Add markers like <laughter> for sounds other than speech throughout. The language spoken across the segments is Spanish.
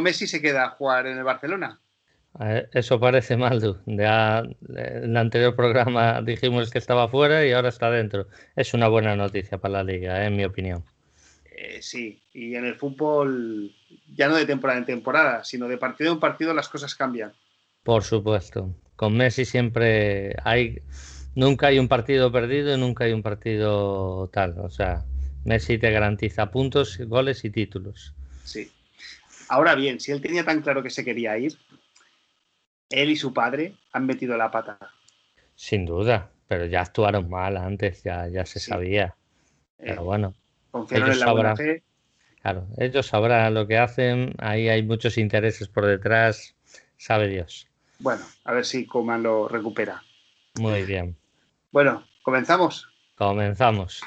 Messi se queda a jugar en el Barcelona. Eso parece mal, Ya en el anterior programa dijimos que estaba fuera y ahora está dentro. Es una buena noticia para la liga, en mi opinión. Eh, sí, y en el fútbol, ya no de temporada en temporada, sino de partido en partido, las cosas cambian. Por supuesto. Con Messi siempre hay. Nunca hay un partido perdido y nunca hay un partido tal. O sea, Messi te garantiza puntos, goles y títulos. Sí. Ahora bien, si él tenía tan claro que se quería ir, él y su padre han metido la pata. Sin duda, pero ya actuaron mal antes, ya, ya se sabía. Pero eh, bueno, ellos sabrán, Claro, ellos sabrán lo que hacen, ahí hay muchos intereses por detrás, sabe Dios. Bueno, a ver si Coman lo recupera. Muy bien. Bueno, comenzamos. Comenzamos.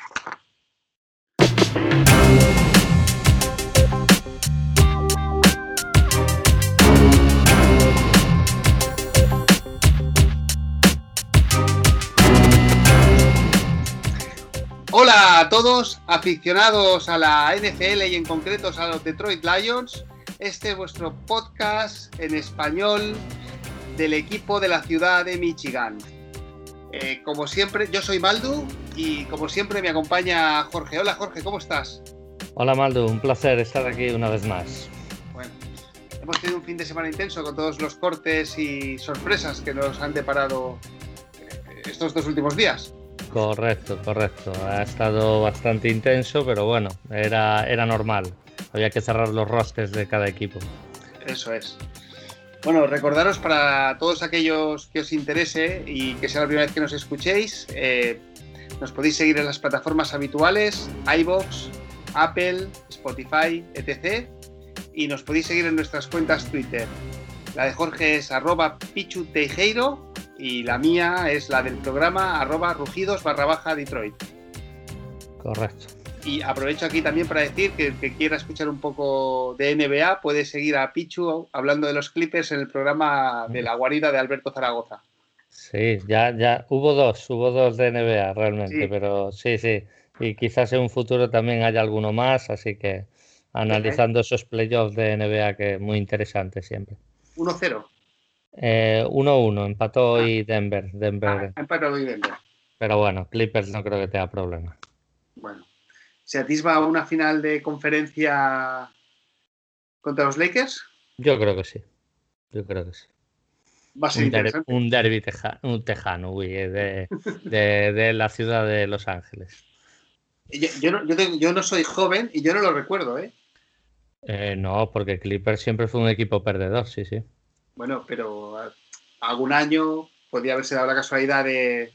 Hola a todos, aficionados a la NFL y en concreto a los Detroit Lions. Este es vuestro podcast en español del equipo de la ciudad de Michigan. Eh, como siempre, yo soy Maldu y como siempre me acompaña Jorge. Hola Jorge, ¿cómo estás? Hola Maldu, un placer estar aquí una vez más. Bueno, hemos tenido un fin de semana intenso con todos los cortes y sorpresas que nos han deparado eh, estos dos últimos días. Correcto, correcto. Ha estado bastante intenso, pero bueno, era, era normal. Había que cerrar los rosters de cada equipo. Eso es. Bueno, recordaros para todos aquellos que os interese y que sea la primera vez que nos escuchéis, eh, nos podéis seguir en las plataformas habituales, iBox, Apple, Spotify, etc. Y nos podéis seguir en nuestras cuentas Twitter. La de Jorge es arroba y la mía es la del programa arroba rugidos barra baja Detroit. Correcto. Y aprovecho aquí también para decir que el que quiera escuchar un poco de NBA puede seguir a Pichu hablando de los Clippers en el programa de la guarida de Alberto Zaragoza. Sí, ya, ya hubo dos, hubo dos de NBA realmente, pero sí, sí. Y quizás en un futuro también haya alguno más, así que analizando esos playoffs de NBA que es muy interesante siempre. 1-0. 1-1, eh, empató ah. y Denver. Denver. Ah, empató y Denver. Pero bueno, Clippers no creo que tenga problema. Bueno, ¿se atisba una final de conferencia contra los Lakers? Yo creo que sí. Yo creo que sí. Va a ser un, derby un tejano, uy, de, de, la ciudad de Los Ángeles. Yo, no, yo, no, soy joven y yo no lo recuerdo, ¿eh? ¿eh? No, porque Clippers siempre fue un equipo perdedor, sí, sí. Bueno, pero algún año podría haberse dado la casualidad de.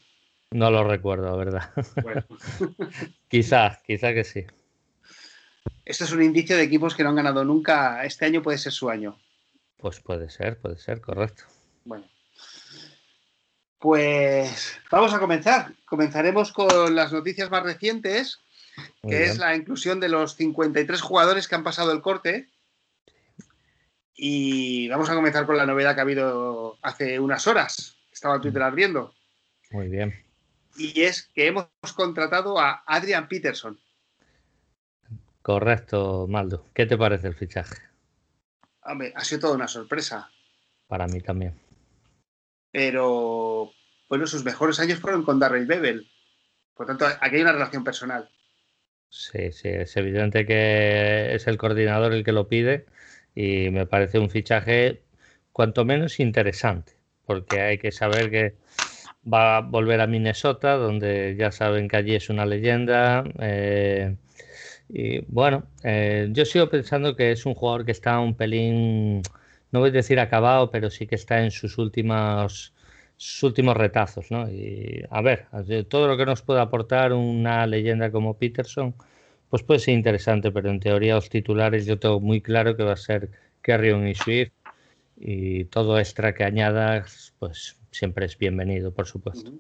No lo recuerdo, ¿verdad? Bueno. <laughs> quizás, quizás que sí. Esto es un indicio de equipos que no han ganado nunca. Este año puede ser su año. Pues puede ser, puede ser, correcto. Bueno. Pues vamos a comenzar. Comenzaremos con las noticias más recientes, que es la inclusión de los 53 jugadores que han pasado el corte y vamos a comenzar con la novedad que ha habido hace unas horas. Estaba en Twitter ardiendo. Muy bien. Y es que hemos contratado a Adrian Peterson. Correcto, Maldo. ¿Qué te parece el fichaje? Hombre, ha sido toda una sorpresa. Para mí también. Pero, bueno, sus mejores años fueron con Darrell Bebel. Por tanto, aquí hay una relación personal. Sí, sí, es evidente que es el coordinador el que lo pide y me parece un fichaje cuanto menos interesante, porque hay que saber que va a volver a Minnesota, donde ya saben que allí es una leyenda. Eh, y bueno, eh, yo sigo pensando que es un jugador que está un pelín, no voy a decir acabado, pero sí que está en sus últimos, sus últimos retazos. ¿no? Y a ver, todo lo que nos puede aportar una leyenda como Peterson pues puede ser interesante, pero en teoría los titulares yo tengo muy claro que va a ser Carrion y Swift y todo extra que añadas, pues siempre es bienvenido, por supuesto.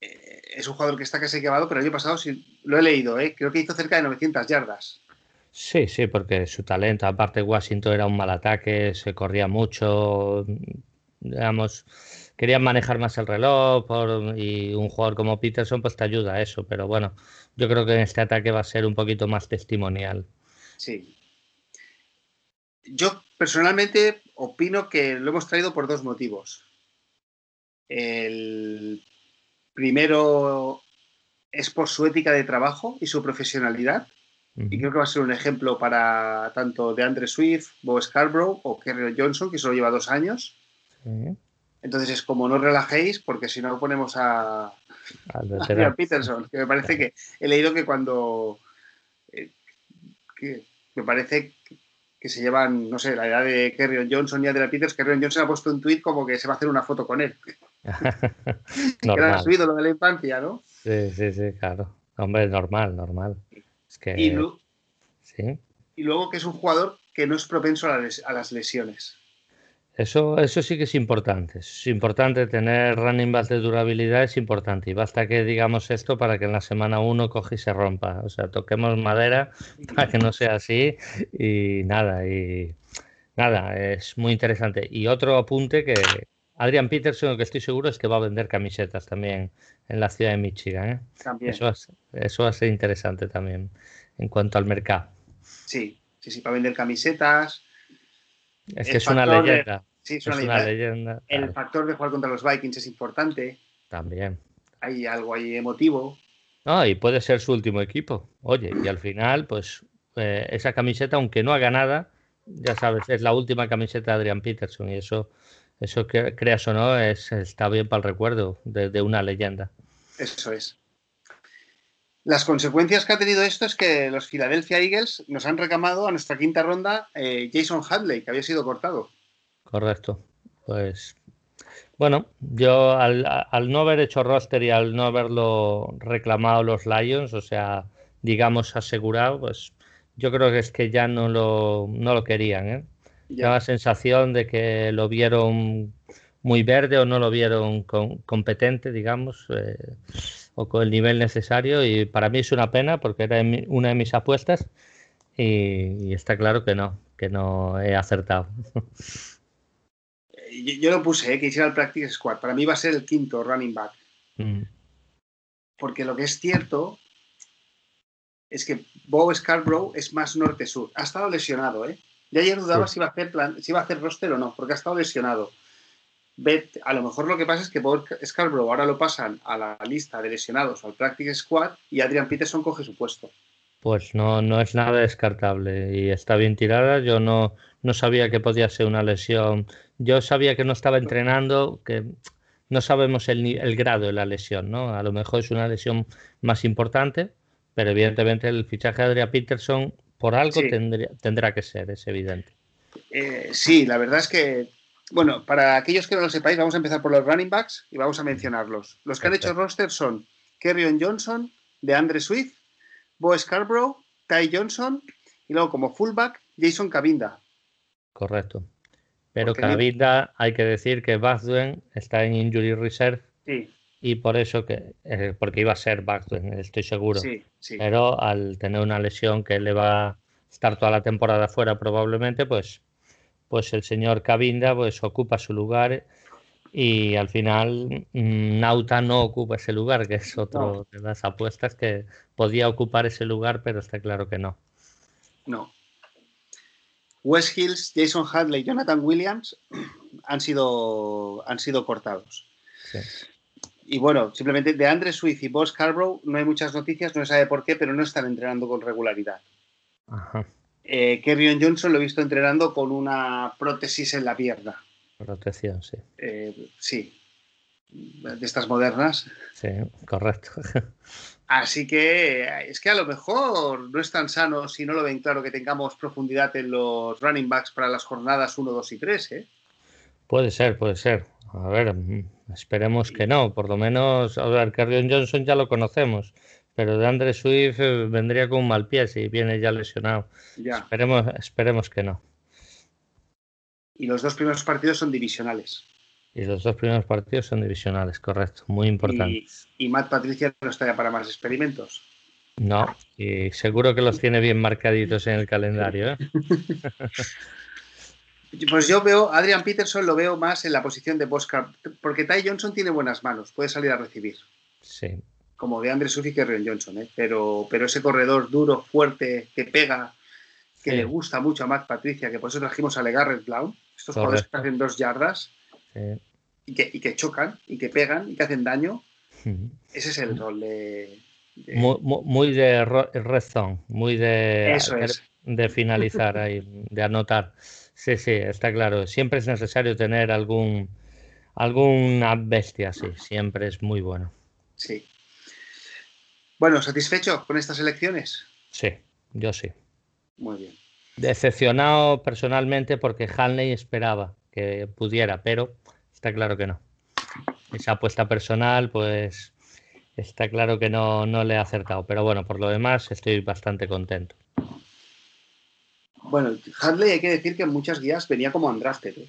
Eh, es un jugador que está casi acabado, pero el año pasado sí, lo he leído, ¿eh? creo que hizo cerca de 900 yardas. Sí, sí, porque su talento, aparte Washington era un mal ataque, se corría mucho, digamos, querían manejar más el reloj y un jugador como Peterson pues te ayuda a eso, pero bueno, yo creo que en este ataque va a ser un poquito más testimonial. Sí. Yo personalmente opino que lo hemos traído por dos motivos. El primero es por su ética de trabajo y su profesionalidad. Y creo que va a ser un ejemplo para tanto de Andre Swift, Bo Scarborough o Kerry Johnson, que solo lleva dos años. Entonces es como no relajéis, porque si no ponemos a, a <laughs> Peterson, que me parece que he leído que cuando eh, me parece que se llevan, no sé, la edad de Kerry Johnson y Adrian Peters, Kerry Johnson ha puesto un tuit como que se va a hacer una foto con él. <laughs> que era su ídolo de la infancia, ¿no? Sí, sí, sí, claro. Hombre, normal, normal. y, luego que es un jugador que no es propenso a las lesiones. Eso, eso sí que es importante. Es importante tener running back de durabilidad, es importante. Y basta que digamos esto para que en la semana uno coge y se rompa. O sea, toquemos madera <laughs> para que no sea así. Y nada, y nada, es muy interesante. Y otro apunte que Adrian Peterson, lo que estoy seguro es que va a vender camisetas también en la ciudad de Michigan. ¿eh? Eso, va, eso va a ser interesante también en cuanto al mercado. Sí, sí, sí, va a vender camisetas es que es una leyenda. sí, es, una, leyenda. El factor de jugar contra los Vikings es importante. También. Hay algo ahí emotivo. No, y puede ser su último equipo. Oye, y al final, pues eh, esa camiseta, aunque no haga nada, ya sabes, es la última camiseta de Adrian Peterson y eso, eso que creas o no, es, está bien para el recuerdo de una leyenda. Eso es. Las consecuencias que ha tenido esto es que los Philadelphia Eagles nos han reclamado a nuestra quinta ronda eh, Jason Hadley, que había sido cortado. Correcto. Pues bueno, yo al, no haber hecho roster y al no haberlo reclamado los Lions, o sea, digamos asegurado, pues yo creo que es que ya no lo, no lo querían. ¿eh? Ya. la sensación de que lo vieron muy verde o no lo vieron competente, digamos. Eh, o con el nivel necesario y para mí es una pena porque era una de mis apuestas y, está claro que no, que no he acertado. <laughs> Yo, lo puse, eh, que hiciera el Practice Squad. Para mí va a ser el quinto running back. Mm. Porque lo que es cierto es que Bob Scarborough es más norte-sur. Ha estado lesionado, ¿eh? Ya ayer dudaba si, iba a hacer plan, si iba a hacer roster o no, porque ha estado lesionado a lo mejor lo que pasa es que Bob Scarborough ahora lo pasan a la lista de lesionados o al Practice Squad y Adrian Peterson coge su puesto. Pues no, no es nada descartable y está bien tirada. Yo no, no sabía que podía ser una lesión. Yo sabía que no estaba entrenando, que no sabemos el, el grado de la lesión, ¿no? A lo mejor es una lesión más importante, pero evidentemente el fichaje de Adrian Peterson por algo tendría, tendrá que ser, es evidente. Eh, sí, la verdad es que bueno, para aquellos que no lo sepáis, vamos a empezar por los running backs y vamos a mencionarlos. Los que han hecho roster son Kerryon Johnson, de Andre Swift, Bo Scarborough, Ty Johnson y luego como fullback Jason Cabinda. Correcto. Pero Cabinda, hay que decir que Bachduen está en injury reserve. Sí. Y por eso que, eh, porque iba a ser Bachduen, estoy seguro. Sí, sí. Pero al tener una lesión que le va a estar toda la temporada fuera probablemente, pues pues el señor Cabinda pues ocupa su lugar y al final mm, Nauta no ocupa ese lugar, que es otro de las apuestas que podía ocupar ese lugar, pero está claro que no. No. West Hills, Jason Hadley y Jonathan Williams <clears throat> han sido, han sido cortados. Y bueno, simplemente de Andre Swift y Boss no hay muchas noticias, no se sabe por qué, pero no están entrenando con regularidad. Ajá. Eh, Johnson lo he visto entrenando con una prótesis en la pierna. Protección, sí. Eh, sí. De estas modernas. Sí, correcto. <laughs> Así que es que a lo mejor no es tan sano si no lo ven claro que tengamos profundidad en los running backs para las jornadas 1, 2 y 3. ¿eh? Puede ser, puede ser. A ver, mm, esperemos que no. Por lo menos, a ver, Kerrion Johnson ya lo conocemos. Pero de Andre Swift eh, vendría con un mal pie si viene ya lesionado. Esperemos, esperemos que no. Y los dos primeros partidos son divisionales. Y los dos primeros partidos son divisionales, correcto. Muy importante. Y, Matt Patricia no está ya para más experimentos. No, y seguro que los tiene bien marcaditos en el calendario. ¿eh? <laughs> Pues yo veo, Adrian Peterson lo veo más en la posición de Boscar, porque Ty Johnson tiene buenas manos, puede salir a recibir. Sí, como de Andre Swift y Kerrion Johnson, ¿eh? pero, pero ese corredor duro, fuerte, que pega, que le gusta mucho a Matt Patricia, que por eso trajimos a Legarrett Blau, estos jugadores que hacen dos yardas y, que, chocan y que pegan y que hacen daño. Ese es el rol de. Muy, de red muy de, de finalizar ahí, de anotar. Sí, sí, está claro. Siempre es necesario tener algún alguna bestia, sí, siempre es muy bueno. Sí. Bueno, ¿satisfecho con estas elecciones? Sí, yo sí. Muy bien. Decepcionado personalmente porque Hanley esperaba que pudiera, pero está claro que no. Esa apuesta personal, pues está claro que no, no le ha acertado. Pero bueno, por lo demás estoy bastante contento. Bueno, Hadley hay que decir que en muchas guías venía como undrafted. ¿eh?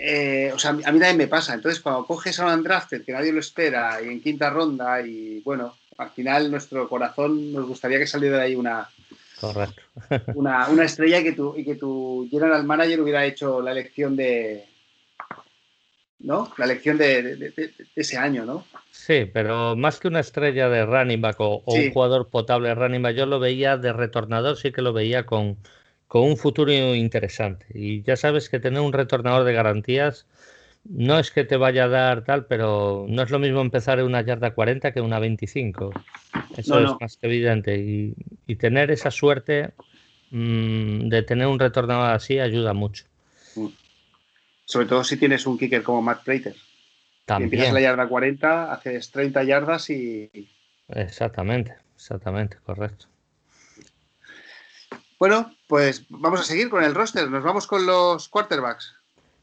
Eh, o sea, a mí también me pasa. Entonces, cuando coges a un undrafted que nadie lo espera y en quinta ronda, y bueno, al final nuestro corazón nos gustaría que saliera de ahí una, Correcto. una, una, estrella y que, tu, y que tu general manager hubiera hecho la elección de, ¿no? La elección de, ese año, ¿no? Sí, pero más que una estrella de running back o, un jugador potable de running back, yo lo veía de retornador, sí que lo veía con, con un futuro interesante. Y ya sabes que tener un retornador de garantías no es que te vaya a dar tal, pero no es lo mismo empezar en una yarda 40 que una 25. Eso es más que evidente. Y, tener esa suerte mm, de tener un retornador así ayuda mucho. Mm. Sobre todo si tienes un kicker como Matt Prater. También. Empiezas la yarda 40, haces 30 yardas y. Exactamente, exactamente, correcto. Bueno, pues vamos a seguir con el roster. Nos vamos con los quarterbacks.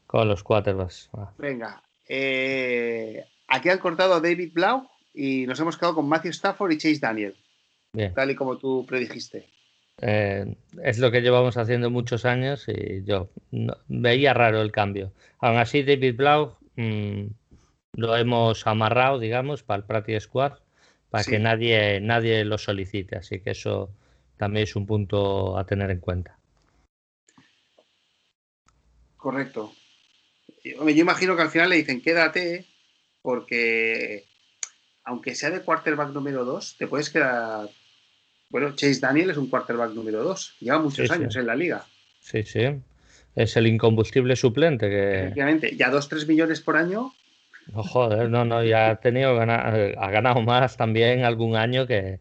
Con los quarterbacks. Venga. Eh, aquí han cortado David Blau y nos hemos quedado con Matthew Stafford y Chase Daniel. Bien. Tal y como tú predijiste. Eh, es lo que llevamos haciendo muchos años y yo veía raro el cambio. Aún así, David Blau mm, lo hemos amarrado, digamos, para el Practice Squad, para que nadie, nadie lo solicite. Así que eso también es un punto a tener en cuenta. Correcto. Yo imagino que al final le dicen quédate, porque aunque sea de quarterback número 2, te puedes quedar bueno, Chase Daniel es un quarterback número 2. Lleva muchos años en la liga. Sí, sí. Es el incombustible suplente que. Efectivamente, ya 2-3 millones por año. No, joder, no, no, ya ha tenido ha ganado más también algún año que,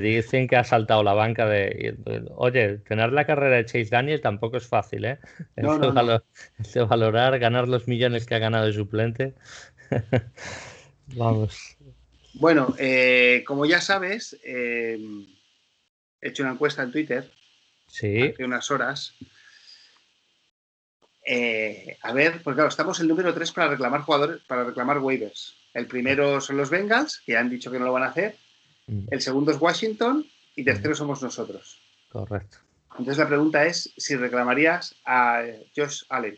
dicen que ha saltado la banca de. Oye, tener la carrera de Chase Daniel tampoco es fácil, ¿eh? No, de, valorar, ganar los millones que ha ganado de suplente. <laughs> Vamos. Bueno, eh, como ya sabes, eh, he hecho una encuesta en Twitter sí. hace unas horas. Eh, a ver, pues claro, estamos el número 3 para reclamar jugadores, para reclamar waivers. El primero son los Bengals, que han dicho que no lo van a hacer. Mm. El segundo es Washington y mm. tercero somos nosotros. Correcto. Entonces la pregunta es si reclamarías a Josh Allen.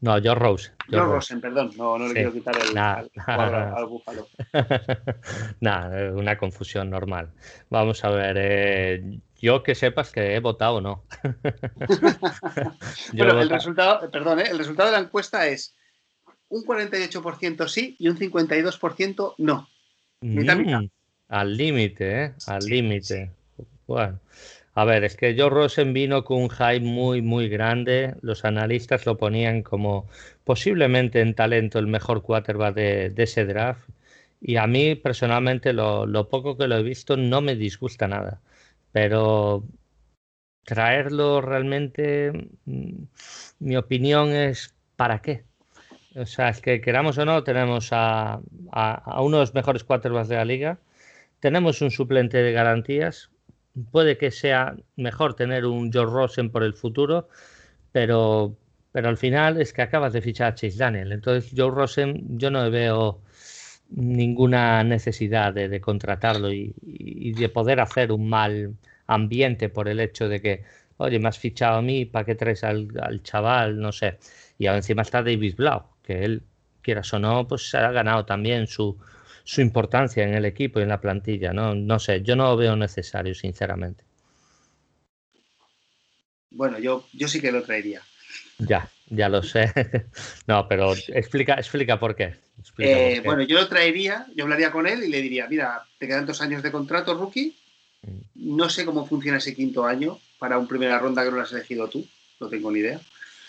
No, Josh Rose. Josh Rosen, perdón. No, no le quiero quitar el al, al, búfalo. <laughs> Nada, una confusión normal. Vamos a ver. Eh, yo que sepas que he votado o no. <laughs> bueno, el resultado, perdón, eh, el resultado de la encuesta es un 48% sí y un 52% no. Mm, al límite, ¿eh? Al límite. Bueno. A ver, es que Joe Rosen vino con un hype muy, muy grande. Los analistas lo ponían como posiblemente en talento el mejor quarterback de, ese draft. Y a mí personalmente lo, poco que lo he visto no me disgusta nada. Pero traerlo realmente, mm, mi opinión es ¿para qué? O sea, es que queramos o no, tenemos a, a uno de los mejores quarterbacks de la liga, tenemos un suplente de garantías, puede que sea mejor tener un George Rosen por el futuro, pero, pero al final es que acabas de fichar a Chase Daniel. Entonces, Joe Rosen, yo no veo ninguna necesidad de, contratarlo y, de poder hacer un mal ambiente por el hecho de que, oye, me has fichado a mí, ¿para qué traes al, al chaval? No sé. Y encima está David Blau, que él, quieras o no, pues ha ganado también su, su importancia en el equipo y en la plantilla. No, no sé, yo no lo veo necesario, sinceramente. Bueno, yo, yo sí que lo traería. Ya, ya lo sé. <laughs> No, pero explica, explica por qué. Eh, bueno, yo lo traería, yo hablaría con él y le diría, mira, te quedan dos años de contrato, rookie. Mm. No sé cómo funciona ese quinto año, para un primera ronda que no lo has elegido tú, no tengo ni idea.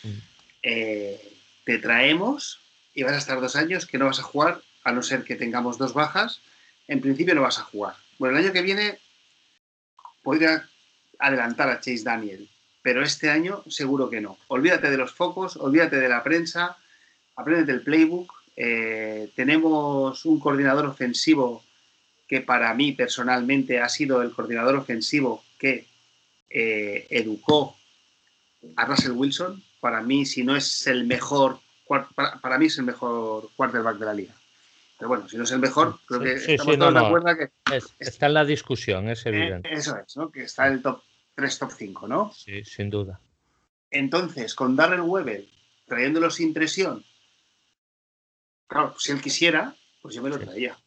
Mm. Eh, te traemos y vas a estar dos años que no vas a jugar, a no ser que tengamos dos bajas. En principio no vas a jugar. Bueno, el año que viene podría adelantar a Chase Daniel, pero este año seguro que no. Olvídate de los focos, olvídate de la prensa, aprende del playbook. Eh, tenemos un coordinador ofensivo que para mí personalmente ha sido el coordinador ofensivo que eh, educó a Russell Wilson. Para mí, si no es el mejor, para, mí es el mejor quarterback de la liga. Pero bueno, si no es el mejor, creo que estamos todos de acuerdo que... está en la discusión, es evidente. Eh, eso es, ¿no? Que está en el top 3, top 5, ¿no? Sí, sin duda. Entonces, con Darrell Weber trayéndolo sin presión, claro, si él quisiera, pues yo me lo traía.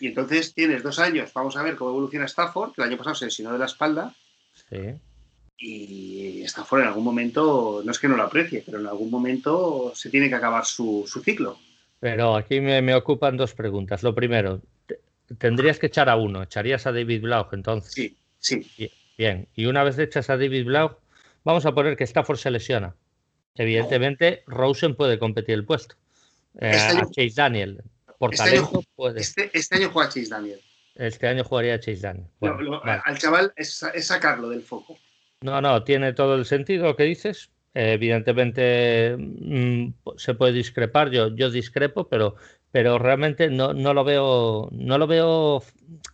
Y entonces tienes dos años, vamos a ver cómo evoluciona Stafford, que el año pasado se lesionó de la espalda. Sí. Y Stafford en algún momento, no es que no lo aprecie, pero en algún momento se tiene que acabar su, ciclo. Pero aquí me, ocupan dos preguntas. Lo primero, tendrías que echar a uno. ¿Echarías a David Blau entonces? Sí, sí. Bien, y una vez echas a David Blau, vamos a poner que Stafford se lesiona. Evidentemente, Rosen puede competir el puesto. Eh, este a Chase Daniel. Por este talento año, puede. Este, este, año juega Chase Daniel. Este año jugaría Chase Daniel. Al chaval es, sacarlo del foco. No, no, tiene todo el sentido lo que dices. Evidentemente mm, se puede discrepar, yo, yo discrepo, pero, pero realmente no, no, lo veo, no lo veo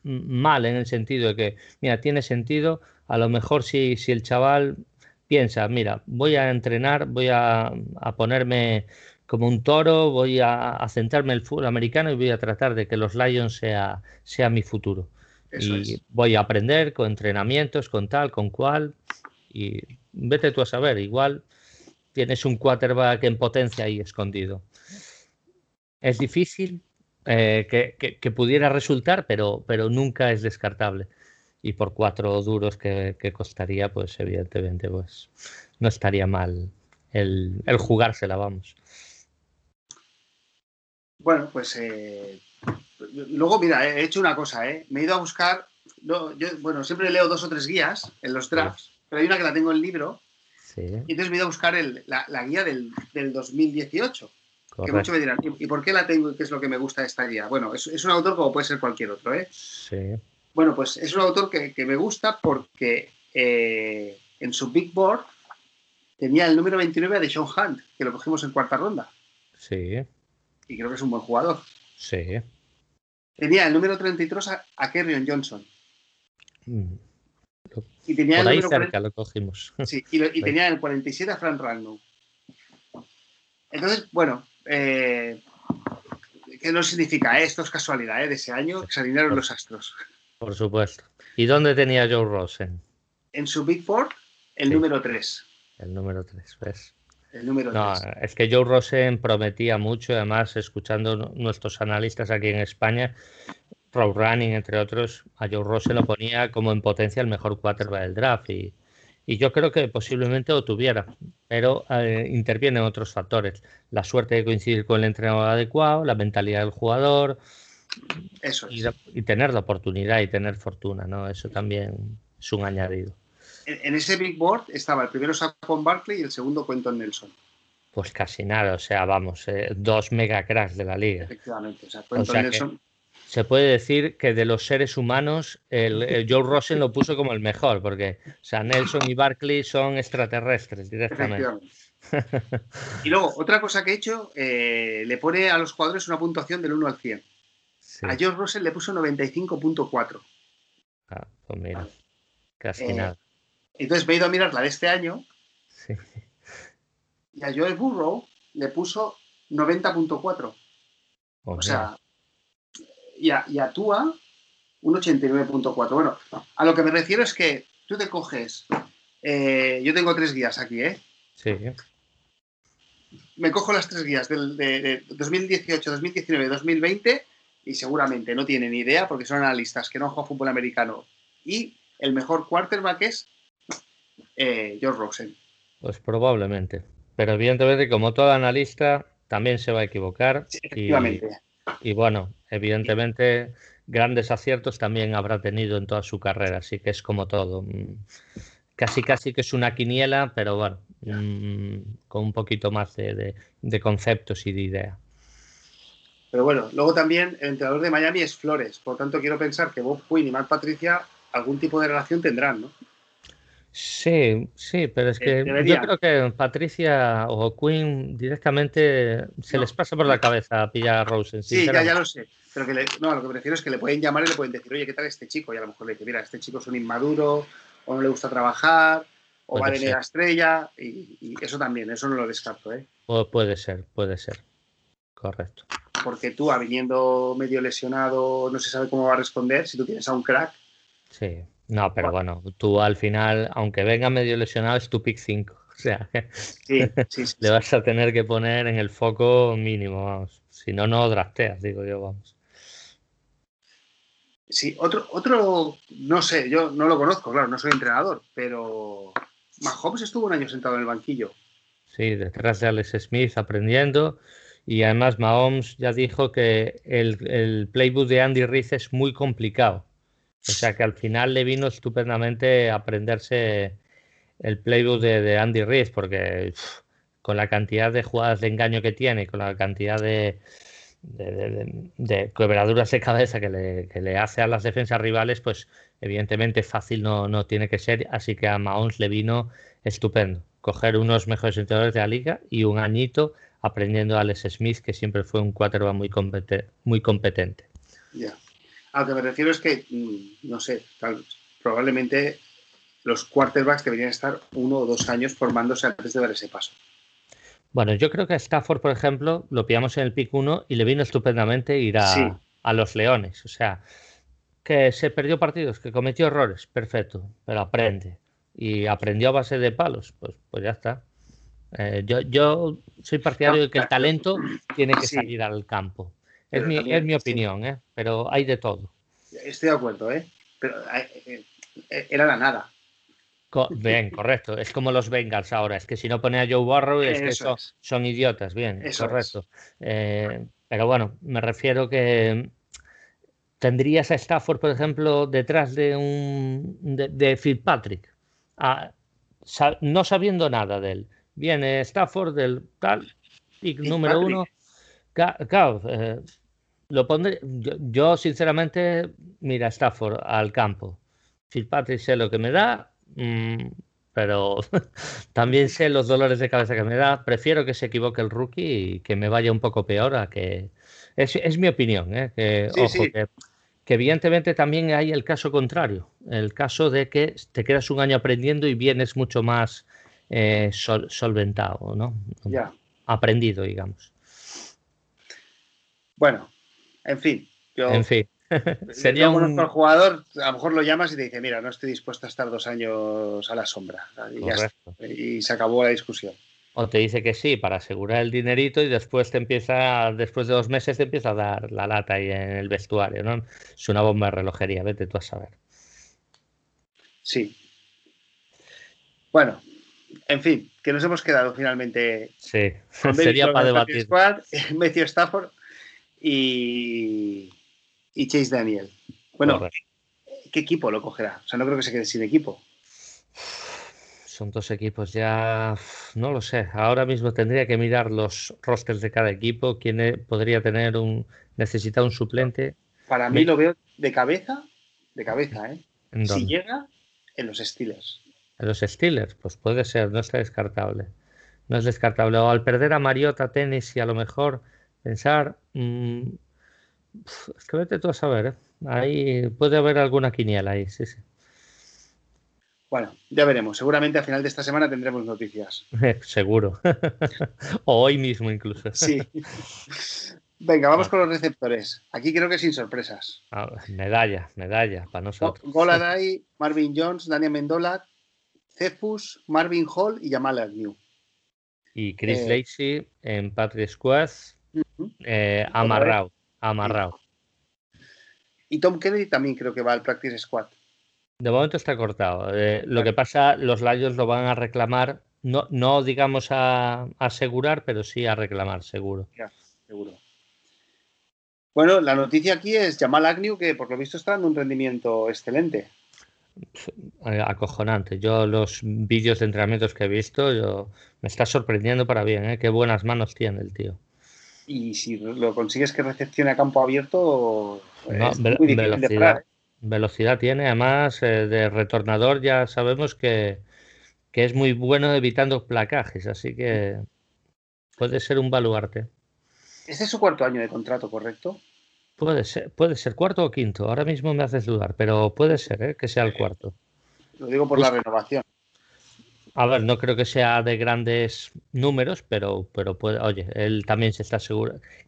mal en el sentido de que, mira, tiene sentido, a lo mejor si, si el chaval piensa, mira, voy a entrenar, voy a, a ponerme como un toro, voy a, centrarme en el fútbol americano y voy a tratar de que los Lions sea, sea mi futuro. y voy a aprender con entrenamientos, con tal, con cual, y vete tú a saber, igual tienes un quarterback en potencia ahí escondido. Es difícil eh, que, pudiera resultar, pero, pero nunca es descartable. Y por cuatro duros que, costaría, pues evidentemente pues, no estaría mal el, el jugársela, vamos. Bueno, pues eh, luego, mira, he hecho una cosa, ¿eh? Me he ido a buscar, yo, bueno, siempre leo dos o tres guías en los drafts, pero hay una que la tengo en el libro. Y entonces me he ido a buscar la, guía del, 2018. Que muchos me dirán, ¿y, por qué la tengo y qué es lo que me gusta de esta guía? Bueno, es, un autor como puede ser cualquier otro, ¿eh? Sí. Bueno, pues es un autor que, me gusta porque eh, en su Big Board tenía el número 29 de Sean Hunt, que lo cogimos en cuarta ronda. Sí y creo que es un buen jugador. Sí. Tenía el número 33 a, a Kerrion Johnson. Mm. Y tenía el ahí cerca lo cogimos. <laughs> Sí, y, tenía el 47 a Frank Ragnow. Entonces, bueno, eh, ¿qué no significa? Esto es casualidad, ¿eh? De ese año que se alinearon los astros. Por supuesto. ¿Y dónde tenía Joe Rosen? En su Big Four, el número 3. El número 3, ¿ves? no, es que Joe Rosen prometía mucho, además, escuchando nuestros analistas aquí en España, Road Running, entre otros, a Joe Rosen lo ponía como en potencia el mejor quarterback del draft y, yo creo que posiblemente lo tuviera, pero eh, intervienen otros factores. La suerte de coincidir con el entrenador adecuado, la mentalidad del jugador Eso y, tener la oportunidad y tener fortuna, ¿no? Eso también es un añadido en, ese big board estaba el primero Saquon Barkley y el segundo Quentin Nelson. Pues casi nada, o sea, vamos, eh, dos mega cracks de la liga. Efectivamente, o sea, Quentin Nelson. Se puede decir que de los seres humanos, <laughs> el, Joe Rosen lo puso como el mejor, porque o sea, Nelson y Barkley son extraterrestres directamente. y luego, otra cosa que he hecho, eh, le pone a los jugadores una puntuación del 1 al 100. A Joe Rosen le puso 95.4. Ah, pues mira, casi eh, nada. Entonces me he ido a mirar la de este año. Y a Joel Burrow le puso 90.4. O sea, y a, y a Tua un 89.4. Bueno, a lo que me refiero es que tú te coges. Eh, yo tengo tres guías aquí, ¿eh? Sí. Me cojo las tres guías del, de, 2018, 2019, 2020 y seguramente no tienen idea porque son analistas que no juegan fútbol americano. Y el mejor quarterback es eh, George Rosen. Pues probablemente. Pero evidentemente, como todo analista, también se va a equivocar. Y, bueno, evidentemente, grandes aciertos también habrá tenido en toda su carrera, así que es como todo. Mm, casi casi que es una quiniela, pero bueno, mm, con un poquito más de, conceptos y de idea. Pero bueno, luego también el entrenador de Miami es Flores, por tanto quiero pensar que Bob Quinn y Matt Patricia algún tipo de relación tendrán, ¿no? Sí, sí, pero es que yo creo que Patricia o Quinn directamente se les pasa por la cabeza a pillar a Rosen. Sí, ya, ya lo sé. Pero que no, lo que prefiero es que le pueden llamar y le pueden decir, oye, ¿qué tal este chico? Y a lo mejor le dice, mira, este chico es un inmaduro, o no le gusta trabajar, o va de la estrella, y, eso también, eso no lo descarto, ¿eh? puede ser, puede ser. Correcto. Porque tú, viniendo medio lesionado, no se sabe cómo va a responder, si tú tienes a un crack. Sí, no, pero bueno, tú al final, aunque venga medio lesionado, es tu pick 5. <laughs> O sea, <laughs> le vas a tener que poner en el foco mínimo, vamos. Si no, no drafteas, digo yo, vamos. Sí, otro, otro, no sé, yo no lo conozco, claro, no soy entrenador, pero Mahomes estuvo un año sentado en el banquillo. Sí, detrás de Alex Smith aprendiendo. Y además Mahomes ya dijo que el, playbook de Andy Reid es muy complicado. O sea que al final le vino estupendamente aprenderse el playbook de, Andy Reid, porque con la cantidad de jugadas de engaño que tiene, con la cantidad de, de, de, quebraduras de cabeza que le, que le, hace a las defensas rivales, pues evidentemente fácil no, no tiene que ser, así que a Mahomes le vino estupendo coger unos mejores entrenadores de la liga y un añito aprendiendo a Alex Smith, que siempre fue un quarterback muy, competente. Muy competente. Ya. A lo que me refiero es que, mm, no sé, probablemente los quarterbacks deberían estar uno o dos años formándose antes de dar ese paso. Bueno, yo creo que a Stafford, por ejemplo, lo pillamos en el pick 1 y le vino estupendamente ir a, los Leones. O sea, que se perdió partidos, que cometió errores, perfecto, pero aprende. Y aprendió a base de palos, pues, pues ya está. Eh, yo, yo soy partidario de que el talento tiene que salir al campo. Es mi, es mi, opinión, ¿eh? pero hay de todo. Estoy de acuerdo, ¿eh? pero eh, era la nada. bien, correcto. Es como los Bengals ahora. Es que si no pone a Joe Burrow es que son, idiotas. Bien, correcto. Eh, pero bueno, me refiero que tendrías a Stafford, por ejemplo, detrás de un de, Fitzpatrick, no sabiendo nada de él. Viene Stafford del tal, pick número uno. Claro, eh, lo pondré. Yo, sinceramente, mira, Stafford al campo. Fitzpatrick sé lo que me da, Mm, pero <laughs> también sé los dolores de cabeza que me da. Prefiero que se equivoque el rookie y que me vaya un poco peor a que... Es, mi opinión, ¿eh? que, ojo, Que, evidentemente también hay el caso contrario, el caso de que te quedas un año aprendiendo y vienes mucho más eh, solventado, ¿no? Ya. Aprendido, digamos. Bueno, en fin. En fin. <laughs> <laughs> Sería un jugador, a lo mejor lo llamas y te dice, mira, no estoy dispuesto a estar dos años a la sombra. Y, se acabó la discusión. O te dice que sí para asegurar el dinerito y después te empieza, después de dos meses te empieza a dar la lata ahí en el vestuario, ¿no? Es una bomba de relojería, vete tú a saber. Sí. Bueno, en fin, que nos hemos quedado finalmente. Sí, <laughs> sería para debatir. Matthew Stafford y y Chase Daniel. Bueno, ¿qué equipo lo cogerá? O sea, no creo que se quede sin equipo. Son dos equipos ya, no lo sé. Ahora mismo tendría que mirar los rosters de cada equipo, quién podría tener un, necesita un suplente. Para mí lo veo de cabeza, de cabeza, ¿eh? Si llega, en los Steelers. En los Steelers, pues puede ser, no está descartable. No es descartable. O al perder a Mariota, tenis y a lo mejor pensar, mm, es que vete tú a saber, ¿eh? Ahí puede haber alguna quiniela ahí, sí, sí. Bueno, ya veremos. Seguramente a final de esta semana tendremos noticias. <laughs> Seguro. <laughs> o hoy mismo incluso. sí. Venga, vamos con los receptores. Aquí creo que sin sorpresas. Ah, medalla, medalla para nosotros. Goladay, Marvin Jones, Daniel Mendola, Cephus, Marvin Hall y Jamal Agnew. Y Chris eh, Lacey en Patrick Squad, eh, amarrado amarrado. Y Tom Kennedy también creo que va al Practice Squad. De momento está cortado. Eh, lo que pasa, los Lions lo van a reclamar, no, no digamos a, asegurar, pero sí a reclamar, seguro. seguro. Bueno, la noticia aquí es Jamal Agnew, que por lo visto está dando un rendimiento excelente. acojonante. Yo los vídeos de entrenamientos que he visto, yo me está sorprendiendo para bien, ¿eh? qué buenas manos tiene el tío. Y si lo consigues que recepcione a campo abierto, es muy difícil velocidad, ¿eh? velocidad tiene, además eh, de retornador ya sabemos que, que es muy bueno evitando placajes, así que puede ser un baluarte. Este es su cuarto año de contrato, ¿correcto? Puede ser, puede ser cuarto o quinto. Ahora mismo me haces dudar, pero puede ser ¿eh? que sea el cuarto. Lo digo por la renovación. A ver, no creo que sea de grandes números, pero, pero puede, oye, él también se está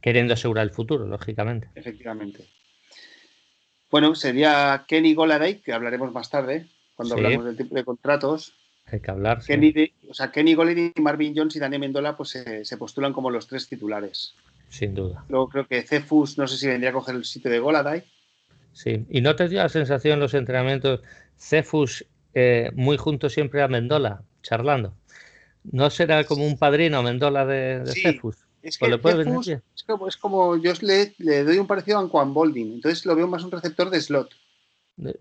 queriendo asegurar el futuro, lógicamente. Efectivamente. Bueno, sería Kenny Goladay, que hablaremos más tarde, cuando hablamos del tipo de contratos. Hay que hablar. Kenny, o sea, Kenny Goladay, Marvin Jones y Daniel Mendola pues, se postulan como los tres titulares sin duda. Luego creo que Cefus, no sé si vendría a coger el sitio de Goladay. Sí, y no te dio la sensación los entrenamientos, Cefus eh, muy junto siempre a Mendola, charlando. ¿No será como un padrino Mendola de, Cefus? Es que Cefus, es, como, yo le, le, doy un parecido a Juan Bolding, entonces lo veo más un receptor de slot.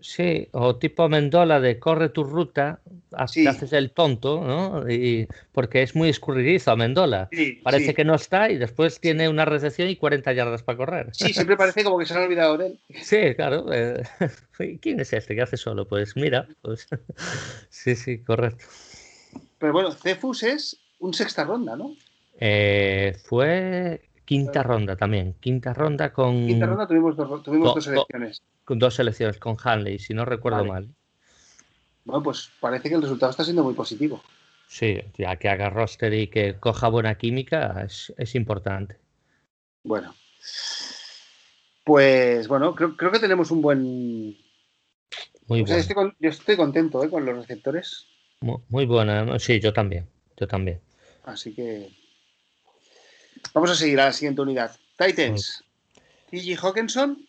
Sí, o tipo Mendola de corre tu ruta, haces el tonto, ¿no? Y, porque es muy escurridizo Mendola. parece que no está y después tiene una recepción y 40 yardas para correr. Sí, siempre parece como que se han olvidado de él. <laughs> Sí, claro. Eh, <laughs> ¿Quién es este que hace solo? Pues mira, pues <laughs> sí, sí, correcto. Pero bueno, Cefus es un sexta ronda, ¿no? Eh, fue quinta ronda también, quinta ronda con... Quinta ronda tuvimos dos, tuvimos dos selecciones con dos selecciones, con Hanley, si no recuerdo mal. Bueno, pues parece que el resultado está siendo muy positivo. Sí, ya que haga roster y que coja buena química es, importante. Bueno. Pues bueno, creo, que tenemos un buen. Muy bueno. yo estoy contento ¿eh? con los receptores. Muy, muy buena, sí, yo también. Yo también. Así que. Vamos a seguir a la siguiente unidad. Titans. T.G. Hawkinson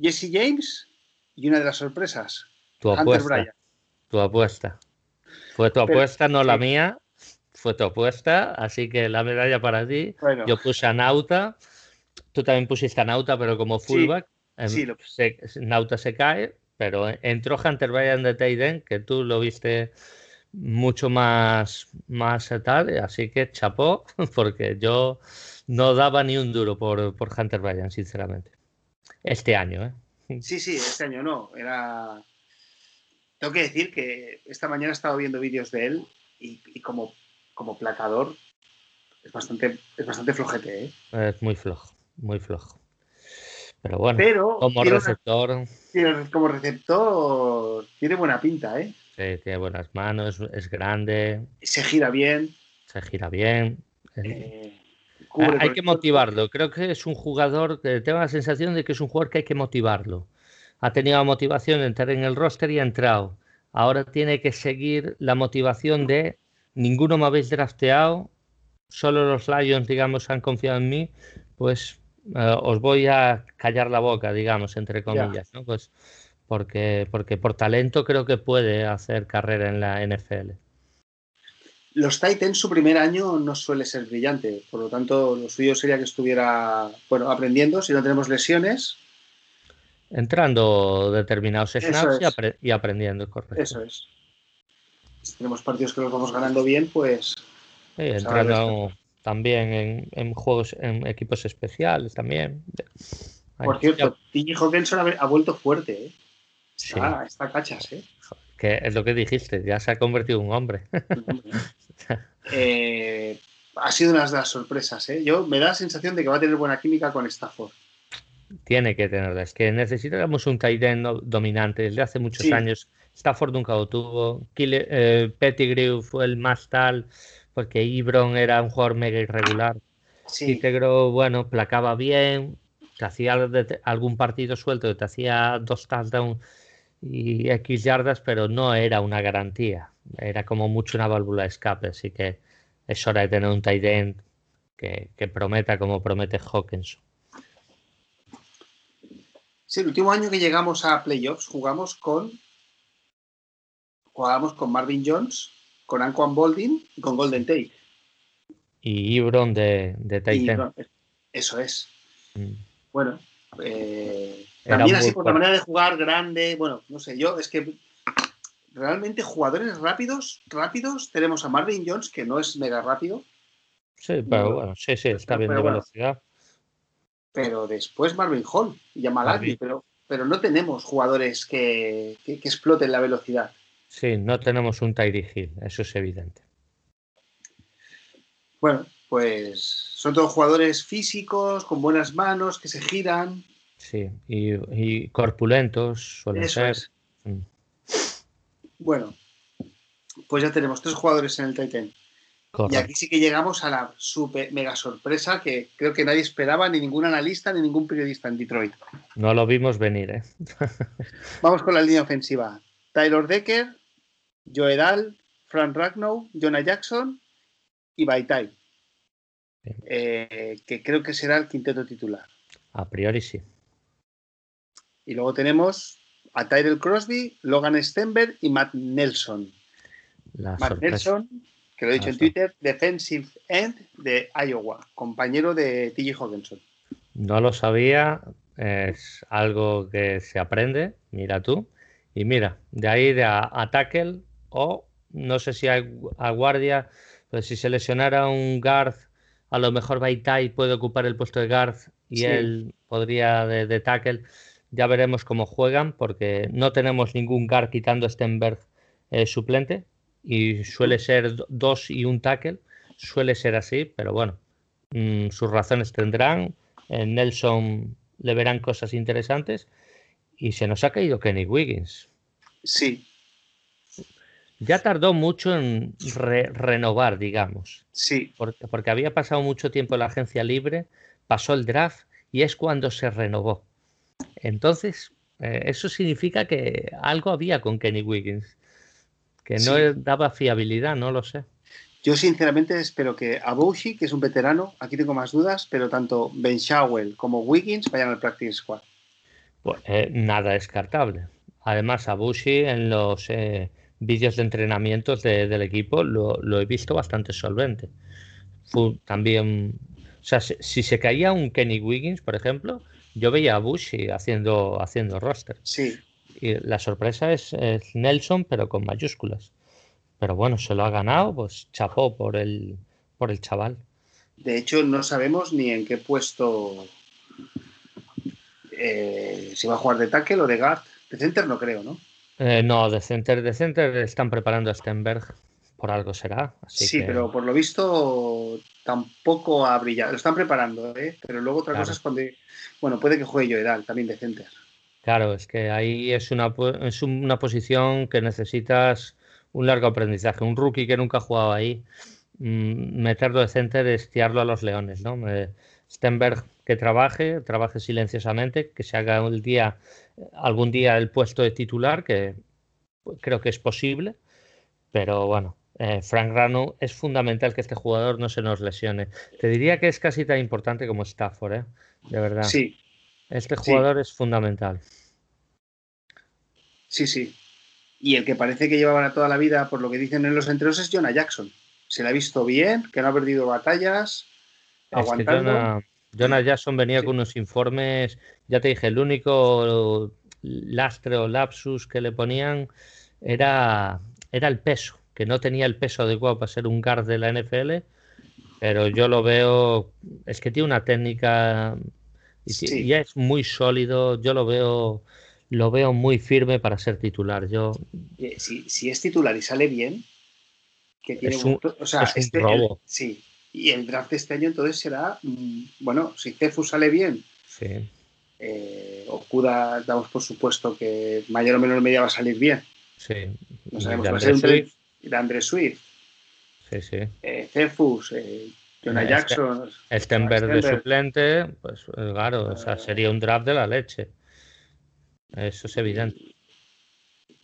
Jesse James y una de las sorpresas, tu apuesta, Tu apuesta. Fue tu apuesta, no la mía. Fue tu apuesta, así que la medalla para ti. Yo puse a Nauta. Tú también pusiste a Nauta, pero como fullback. Sí, Nauta se cae, pero entró Hunter Bryan de Tayden, que tú lo viste mucho más, más tal, así que chapó, <laughs> porque yo no daba ni un duro por, por Hunter Bryan, sinceramente. Este año, ¿eh? Sí, sí, este año no. Era. Tengo que decir que esta mañana he estado viendo vídeos de él y, como, como placador es bastante, es bastante flojete, ¿eh? Es muy flojo, muy flojo. Pero bueno, como receptor. como receptor tiene buena pinta, ¿eh? Sí, tiene buenas manos, es grande. Se gira bien. Se gira bien. Eh, Ah, hay que motivarlo. Creo que es un jugador que tengo la sensación de que es un jugador que hay que motivarlo. Ha tenido la motivación de entrar en el roster y ha entrado. Ahora tiene que seguir la motivación de ninguno me habéis drafteado, solo los Lions, digamos, han confiado en mí, pues eh, os voy a callar la boca, digamos, entre comillas, ¿no? Pues porque, porque por talento creo que puede hacer carrera en la NFL los Titans su primer año no suele ser brillante, por lo tanto lo suyo sería que estuviera bueno aprendiendo si no tenemos lesiones. Entrando determinados snaps y, aprendiendo, correcto. Eso es. Si tenemos partidos que los vamos ganando bien, pues. entrando también en, juegos, en equipos especiales también. Por cierto, T.J. Hawkinson ha, vuelto fuerte, ¿eh? Está, está cachas, ¿eh? Que es lo que dijiste, ya se ha convertido en un hombre. <laughs> Eh, ha sido una de las sorpresas. ¿eh? Yo me da la sensación de que va a tener buena química con Stafford. Tiene que tenerla. Es que necesitamos un tight end dominante desde hace muchos años. Stafford nunca lo tuvo. Eh, Pettigrew fue el más tal porque Ibron era un jugador mega irregular. Sí. bueno, placaba bien, te hacía algún partido suelto, te hacía dos touchdowns y X yardas, pero no era una garantía. Era como mucho una válvula de escape, así que es hora de tener un tight end que, prometa como promete Hawkins. Sí, el último año que llegamos a playoffs jugamos con jugamos con Marvin Jones, con Anquan Boldin y con Golden Tate. Y Ibron de, de Eso es. Mm. Bueno, eh, también así por la manera de jugar grande, bueno, no sé, yo es que realmente jugadores rápidos, rápidos, tenemos a Marvin Jones, que no es mega rápido. Sí, pero bueno, sí, sí, está bien de velocidad. Pero después Marvin Hall y a pero, pero no tenemos jugadores que, que, exploten la velocidad. Sí, no tenemos un Tyree Hill, eso es evidente. Bueno, pues son todos jugadores físicos, con buenas manos, que se giran. Sí, y, corpulentos suelen ser. Mm. Bueno, pues ya tenemos tres jugadores en el Titan. Y aquí sí que llegamos a la super mega sorpresa que creo que nadie esperaba, ni ningún analista, ni ningún periodista en Detroit. No lo vimos venir, ¿eh? <laughs> Vamos con la línea ofensiva. Tyler Decker, Joedal, Frank Ragnow, Jonah Jackson y Baitai. Eh, que creo que será el quinteto titular. A priori sí. Y luego tenemos a Tyrell Crosby, Logan Stenberg y Matt Nelson. Matt Nelson, que lo he dicho en Twitter, defensive end de Iowa, compañero de TJ Hawkinson. No lo sabía, es algo que se aprende, mira tú. Y mira, de ahí de a, tackle o no sé si a, a guardia, pues si se lesionara un guard a lo mejor Baitai puede ocupar el puesto de guard y él podría de, tackle. Ya veremos cómo juegan porque no tenemos ningún guard quitando Stenberg eh, suplente y suele ser dos y un tackle. Suele ser así, pero bueno, mm, sus razones tendrán. En Nelson le verán cosas interesantes y se nos ha caído Kenny Wiggins. Sí, ya tardó mucho en renovar, digamos. Sí. Porque, porque, había pasado mucho tiempo en la agencia libre, pasó el draft y es cuando se renovó. Entonces, eh, eso significa que algo había con Kenny Wiggins, que no daba fiabilidad, no lo sé. Yo sinceramente espero que Abushi, que es un veterano, aquí tengo más dudas, pero tanto Ben Shawell como Wiggins vayan al practice squad. Pues eh, nada descartable. Además, Abushi en los eh, vídeos de entrenamientos del equipo lo, he visto bastante solvente. también, o sea, si, se caía un Kenny Wiggins, por ejemplo, yo veía a Bushi haciendo, haciendo roster. Sí. Y la sorpresa es, Nelson, pero con mayúsculas. Pero bueno, se lo ha ganado, pues chapó por el, por el chaval. De hecho, no sabemos ni en qué puesto eh, si va a jugar de tackle o de guard. De center no creo, ¿no? Eh, no, de Center, de Center están preparando a Stenberg, por algo será. sí, pero por lo visto tampoco ha brillado. Lo están preparando, ¿eh? pero luego otra cosa es cuando. Bueno, puede que juegue Joedal también de Center. Claro, es que ahí es una, es una posición que necesitas un largo aprendizaje. Un rookie que nunca ha jugado ahí, mm, meterlo de center es tiarlo a los leones, ¿no? Stenberg que trabaje, trabaje silenciosamente, que se haga el día, algún día el puesto de titular, que creo que es posible, pero bueno, eh, Frank Rano es fundamental que este jugador no se nos lesione. Te diría que es casi tan importante como Stafford, ¿eh? de verdad. Sí. Este jugador es fundamental. Sí, sí. Y el que parece que llevaban toda la vida, por lo que dicen en los entrenos, es Jonah Jackson. Se le ha visto bien, que no ha perdido batallas, aguantando. Jonas Jackson venía con unos informes, ya te dije, el único lastre o lapsus que le ponían era, era el peso, que no tenía el peso adecuado para ser un guard de la NFL, pero yo lo veo, es que tiene una técnica y ya es muy sólido, yo lo veo lo veo muy firme para ser titular. Yo eh, si, si es titular y sale bien, que tiene es un, o sea, este, robo. sí, y el draft de este año entonces será, mm, bueno, si Cefu sale bien, sí. eh, Okuda damos por supuesto que mayor o menor medida va a salir bien. Sí. No sabemos, va a ser un. De Andre Swift. Sí, sí. Eh, Cefus, eh, Jonah eh, Jackson. Stenberg de suplente, pues claro, o sea, sería un draft de la leche. Eso es evidente.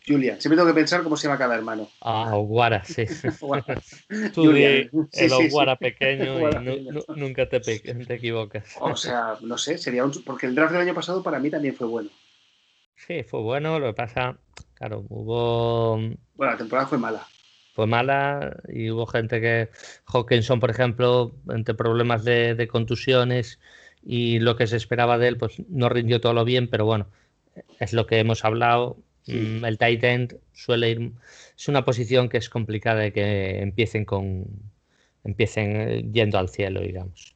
Julian. Siempre tengo que pensar cómo se llama cada hermano. Ah, Oguara, sí. <laughs> <laughs> Tú el Oguara pequeño y nunca te, te, equivocas. O sea, no sé, sería un... Porque el draft del año pasado para mí también fue bueno. Sí, fue bueno. Lo que pasa, claro, hubo... Bueno, la temporada fue mala. Fue mala y hubo gente que... Hawkinson, por ejemplo, entre problemas de, de contusiones y lo que se esperaba de él, pues no rindió todo lo bien, pero bueno, es lo que hemos hablado Mm, el tight end suele ir. Es una posición que es complicada de que empiecen con. empiecen eh, yendo al cielo, digamos.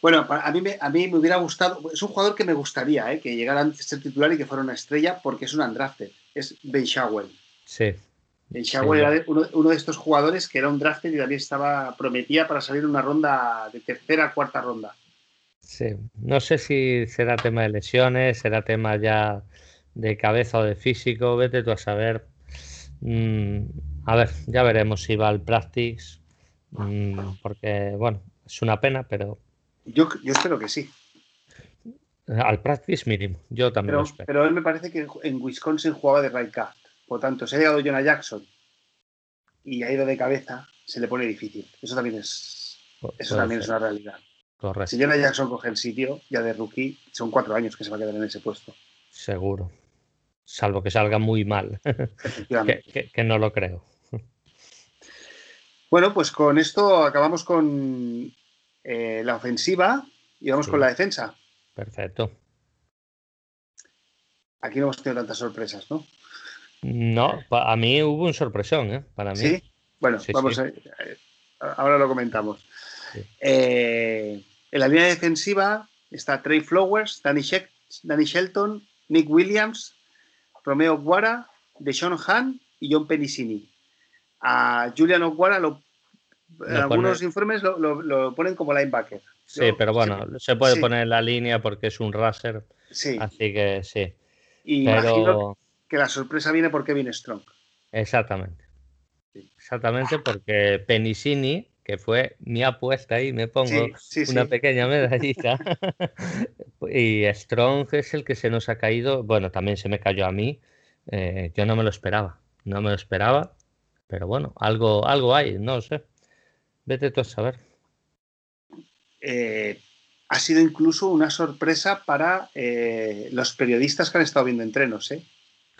Bueno, a mí, me, a mí me hubiera gustado. Es un jugador que me gustaría ¿eh? que llegara antes de ser titular y que fuera una estrella porque es un undrafted. Es Ben Shawell. Sí. Ben Shawell era uno, de estos jugadores que era un drafted y también estaba prometía para salir una ronda de tercera cuarta ronda. Sí, no sé si será tema de lesiones, será tema ya de cabeza o de físico, vete tú a saber. Mm, a ver, ya veremos si va al practice, mm, porque bueno, es una pena, pero... Yo, yo espero que sí. Al practice mínimo, yo también pero, lo espero. Pero él me parece que en Wisconsin jugaba de guard, por tanto, se ha llegado Jonah Jackson y ha ido de cabeza, se le pone difícil. Eso también es, eso también es una realidad. Si Jonah Jackson coge el sitio, ya de rookie, son cuatro años que se va a quedar en ese puesto. Seguro. Salvo que salga muy mal. <laughs> que, no lo creo. Bueno, pues con esto acabamos con eh, la ofensiva y vamos con la defensa. Perfecto. Aquí no hemos tenido tantas sorpresas, ¿no? No, a mí hubo un sorpresón, ¿eh? Para mí. Sí, bueno, vamos A, eh, ahora lo comentamos. Eh, en la línea defensiva está Trey Flowers, Danny, Shelton, Nick Williams, Romeo Guara, Deshaun Han y John Penisini. A Julian Oguara en algunos informes lo, ponen como linebacker. Sí, pero bueno, se puede poner en la línea porque es un raser. Sí. Así que sí. Y imagino que la sorpresa viene por Kevin Strong. Exactamente. Exactamente porque Penisini que fue mi apuesta y me pongo una pequeña medallita. <laughs> y Strong es el que se nos ha caído, bueno, también se me cayó a mí, eh, yo no me lo esperaba, no me lo esperaba, pero bueno, algo, algo hay, no sé. Vete tú a saber. Eh, ha sido incluso una sorpresa para eh, los periodistas que han estado viendo entrenos.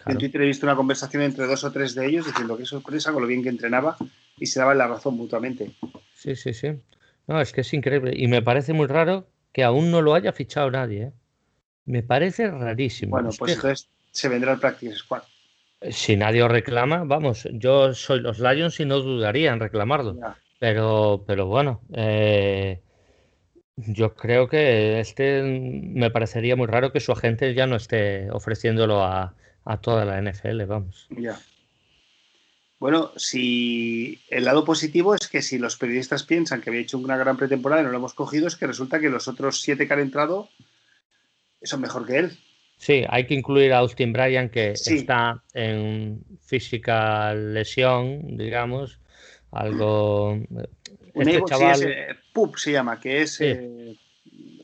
En Twitter he visto una conversación entre dos o tres de ellos diciendo que sorpresa con lo bien que entrenaba y se daban la razón mutuamente. Sí, sí, sí. No, es que es increíble. Y me parece muy raro que aún no lo haya fichado nadie. ¿eh? Me parece rarísimo. Bueno, pues entonces se vendrá el Practice Squad. Si nadie os reclama, vamos, yo soy los Lions y no dudaría en reclamarlo. Pero, pero bueno, eh, yo creo que este me parecería muy raro que su agente ya no esté ofreciéndolo a, a toda la NFL, vamos. Ya. Bueno, si el lado positivo es que si los periodistas piensan que había hecho una gran pretemporada y no lo hemos cogido, es que resulta que los otros siete que han entrado son mejor que él. Sí, hay que incluir a Austin Bryan que está en física lesión, digamos, algo. Este chaval... Eh, PUP se llama, que es eh,